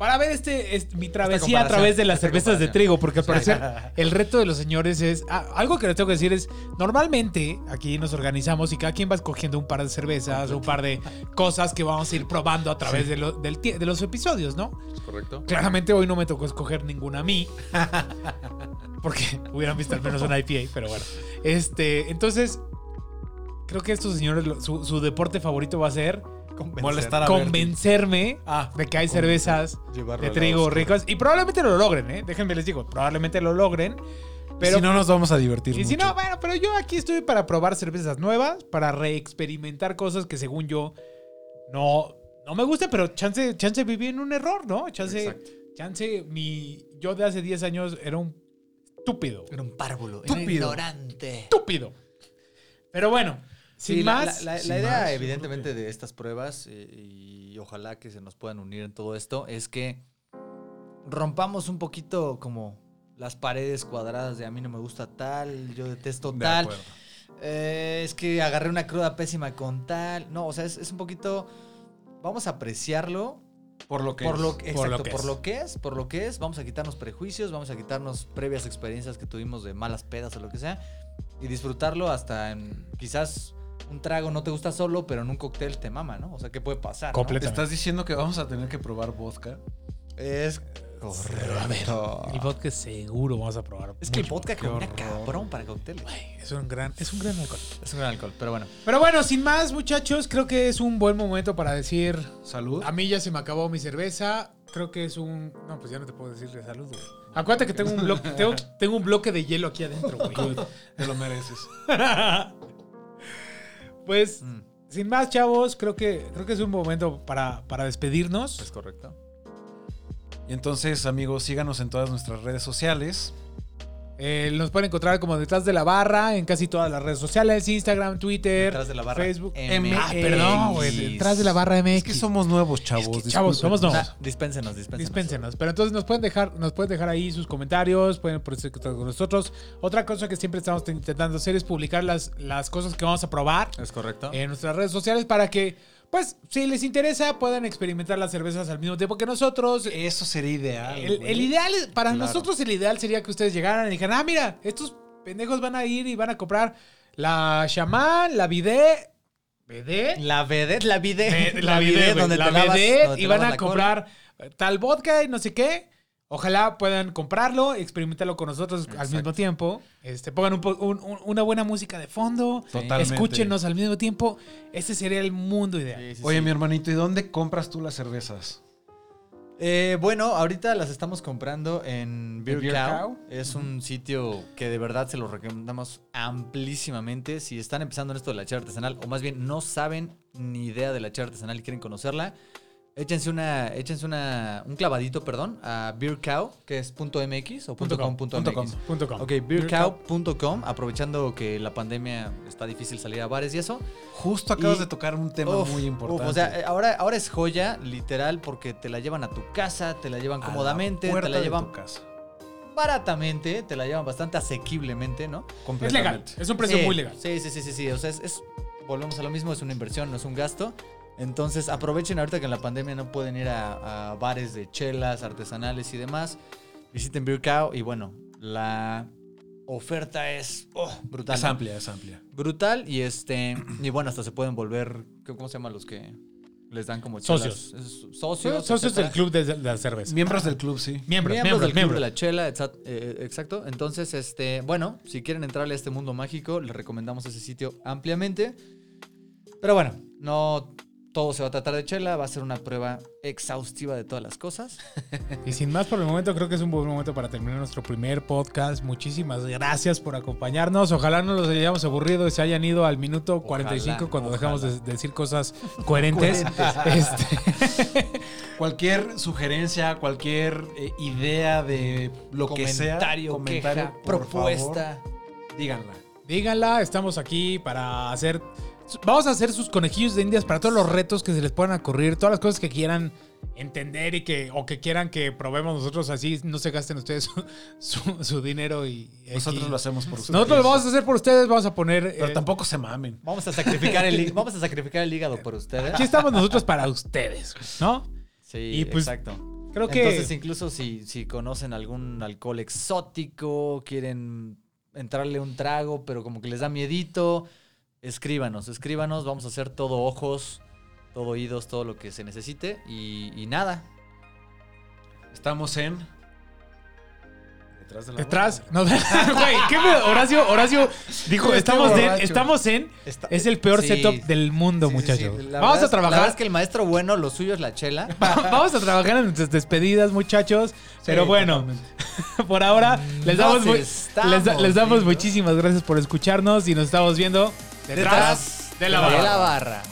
Para ver este, este- mi travesía a través de las cervezas de trigo, porque al parecer el reto de los señores es ah, algo que les tengo que decir es normalmente aquí nos organizamos y cada quien va escogiendo un par de cervezas, un par de cosas que vamos a ir probando a través de, lo- del tie- de los episodios, ¿no? ¿Es correcto? Claramente hoy no me tocó escoger ninguna a mí. Porque hubieran visto al menos una IPA, pero bueno. Este, entonces, creo que estos señores, su deporte favorito va a ser Molestar a convencerme Ah, de que hay cervezas de trigo ricas. Y probablemente lo logren, ¿eh? Déjenme les digo, probablemente lo logren. Pero si no nos vamos a divertir y si no, bueno, pero yo aquí estoy para probar cervezas nuevas, para reexperimentar cosas que según yo no, no me gustan, pero chance, chance viví en un error, ¿no? Chance, Exacto. chance, mi, yo de hace 10 años era un estúpido. Era un párvulo. Era Estúpido. ignorante. Estúpido. Pero bueno, sin Sí, más. La, la- la sin idea, más, evidentemente, de estas pruebas, eh, y ojalá que se nos puedan unir en todo esto, es que rompamos un poquito como las paredes cuadradas de a mí no me gusta tal, yo detesto De tal. eh, es que agarré una cruda pésima con tal. No, o sea, es, es un poquito. Vamos a apreciarlo Por lo que por es. lo, que, Por lo exacto, que por es. lo que es, por lo que es, vamos a quitarnos prejuicios, vamos a quitarnos previas experiencias que tuvimos de malas pedas o lo que sea y disfrutarlo hasta en quizás un trago no te gusta solo, pero en un cóctel te mama, ¿no? O sea, ¿qué puede pasar? no? Comple- ¿Te estás diciendo que vamos a tener que probar vodka? Es correcto. El vodka seguro vamos a probar. Es que el vodka combina cabrón para cócteles. Ay, Es un gran, es un gran alcohol. Es un gran alcohol, pero bueno. Pero bueno, sin más, muchachos, creo que es un buen momento para decir. Salud. A mí ya se me acabó mi cerveza. Creo que es un. No, pues ya no te puedo decir de salud, güey. Acuérdate que tengo un bloque, tengo, tengo un bloque de hielo aquí adentro, güey. Te lo mereces. pues, Mm, sin más, chavos, creo que, creo que es un momento para, para despedirnos. es correcto. Y entonces, amigos, síganos en todas nuestras redes sociales. Eh, nos pueden encontrar como detrás de la barra en casi todas las redes sociales: Instagram, Twitter, Detrás de la barra. Facebook. MX. Ah, perdón, güey. Detrás de la barra MX. Es que somos nuevos, chavos. Es que, chavos, somos nuevos. Ah, dispénsenos, dispénsenos. Dispénsenos. Pero entonces nos pueden dejar, nos pueden dejar ahí sus comentarios, pueden contacto con nosotros. Otra cosa que siempre estamos intentando hacer es publicar las, las cosas que vamos a probar Es correcto. en nuestras redes sociales para que, pues, si les interesa, puedan experimentar las cervezas al mismo tiempo que nosotros. Eso sería ideal. El, el ideal, para Claro. nosotros el ideal sería que ustedes llegaran y dijeran, ah, mira, estos pendejos van a ir y van a comprar la chamán, la bidet, bidet, La vedette, la. Eh, la bidet, donde la te lavas- donde te y van a cola. comprar tal vodka y no sé qué. Ojalá puedan comprarlo, experimentarlo con nosotros al mismo tiempo. Este, pongan un po- un- un- una buena música de fondo. Totalmente. Escúchenos al mismo tiempo. Ese sería el mundo ideal. Sí, sí, Oye, sí. mi hermanito, ¿y dónde compras tú las cervezas? Eh, bueno, ahorita las estamos comprando en Beer, Beer Cow. Cow? Es un sitio que de verdad se lo recomendamos amplísimamente. Si están empezando en esto de la chela artesanal, o más bien no saben ni idea de la chela artesanal y quieren conocerla, échense una, échense una, un clavadito, perdón, a Beer Cow, que es .mx o Punto com, .com.mx. punto com. Punto com. Ok, beercow.com, aprovechando que la pandemia está difícil salir a bares y eso. Justo acabas Y- de tocar un tema Uf, muy uf, importante. o sea, eh, ahora, ahora es joya, literal, porque te la llevan a tu casa, te la llevan A la cómodamente, te la de llevan tu casa. baratamente, te la llevan bastante asequiblemente, ¿no? Es legal. Es un precio Sí, muy legal. Sí, sí, sí, sí, sí. O sea, es, es- volvemos a lo mismo, es una inversión, no es un gasto. Entonces aprovechen ahorita que en la pandemia no pueden ir a, a bares de chelas artesanales y demás. Visiten Beer Cow y bueno, la oferta es oh, brutal. Es amplia, es amplia. Brutal y este y bueno, hasta se pueden volver, ¿cómo se llaman los que les dan como Socios. chelas. Es- Socios. Socios del club de, de la cerveza. Miembros del club, sí. Miembros, Miembros miembros, del club de la chela, eh, exacto. Entonces, este, bueno, si quieren entrarle a este mundo mágico, les recomendamos ese sitio ampliamente. Pero bueno, no todo se va a tratar de chela, va a ser una prueba exhaustiva de todas las cosas. Y sin más por el momento, creo que es un buen momento para terminar nuestro primer podcast. Muchísimas gracias por acompañarnos. Ojalá no los hayamos aburrido y se hayan ido al minuto 45 Ojalá, cuando ojalá. dejamos de decir cosas coherentes. Este, Cualquier sugerencia, cualquier eh, idea de lo que sea, Comentario, comentario, queja, por propuesta. favor, díganla. díganla, estamos aquí para hacer. Vamos a hacer sus conejillos de indias para todos los retos que se les puedan ocurrir, todas las cosas que quieran entender y que o que quieran que probemos nosotros así, no se gasten ustedes su, su- su dinero y Nosotros aquí- lo hacemos por ustedes. Nosotros lo vamos a hacer por ustedes, vamos a poner Pero eh, tampoco se mamen. Vamos a sacrificar el, vamos a sacrificar el hígado por ustedes. Aquí estamos nosotros para ustedes, ¿no? Sí, Y pues, exacto. Creo que Entonces, incluso si, si conocen algún alcohol exótico, quieren entrarle un trago, pero como que les da miedito, escríbanos, escríbanos, vamos a hacer todo ojos, todo oídos, todo lo que se necesite y, y nada. Estamos en. Detrás de la detrás, no, güey, ¿qué pedo? Horacio, Horacio dijo, estamos en, borracho. estamos en, Está- es el peor Sí. setup del mundo, Sí, sí, muchachos. La Vamos verdad a es- La trabajar, verdad es que el maestro bueno, lo suyo es la chela. vamos a trabajar en nuestras despedidas, muchachos. Pero bueno, totalmente. por ahora les damos, Nos mu- estamos les, da- les damos viendo. muchísimas gracias por escucharnos y nos estamos viendo Detrás de la de barra. la barra.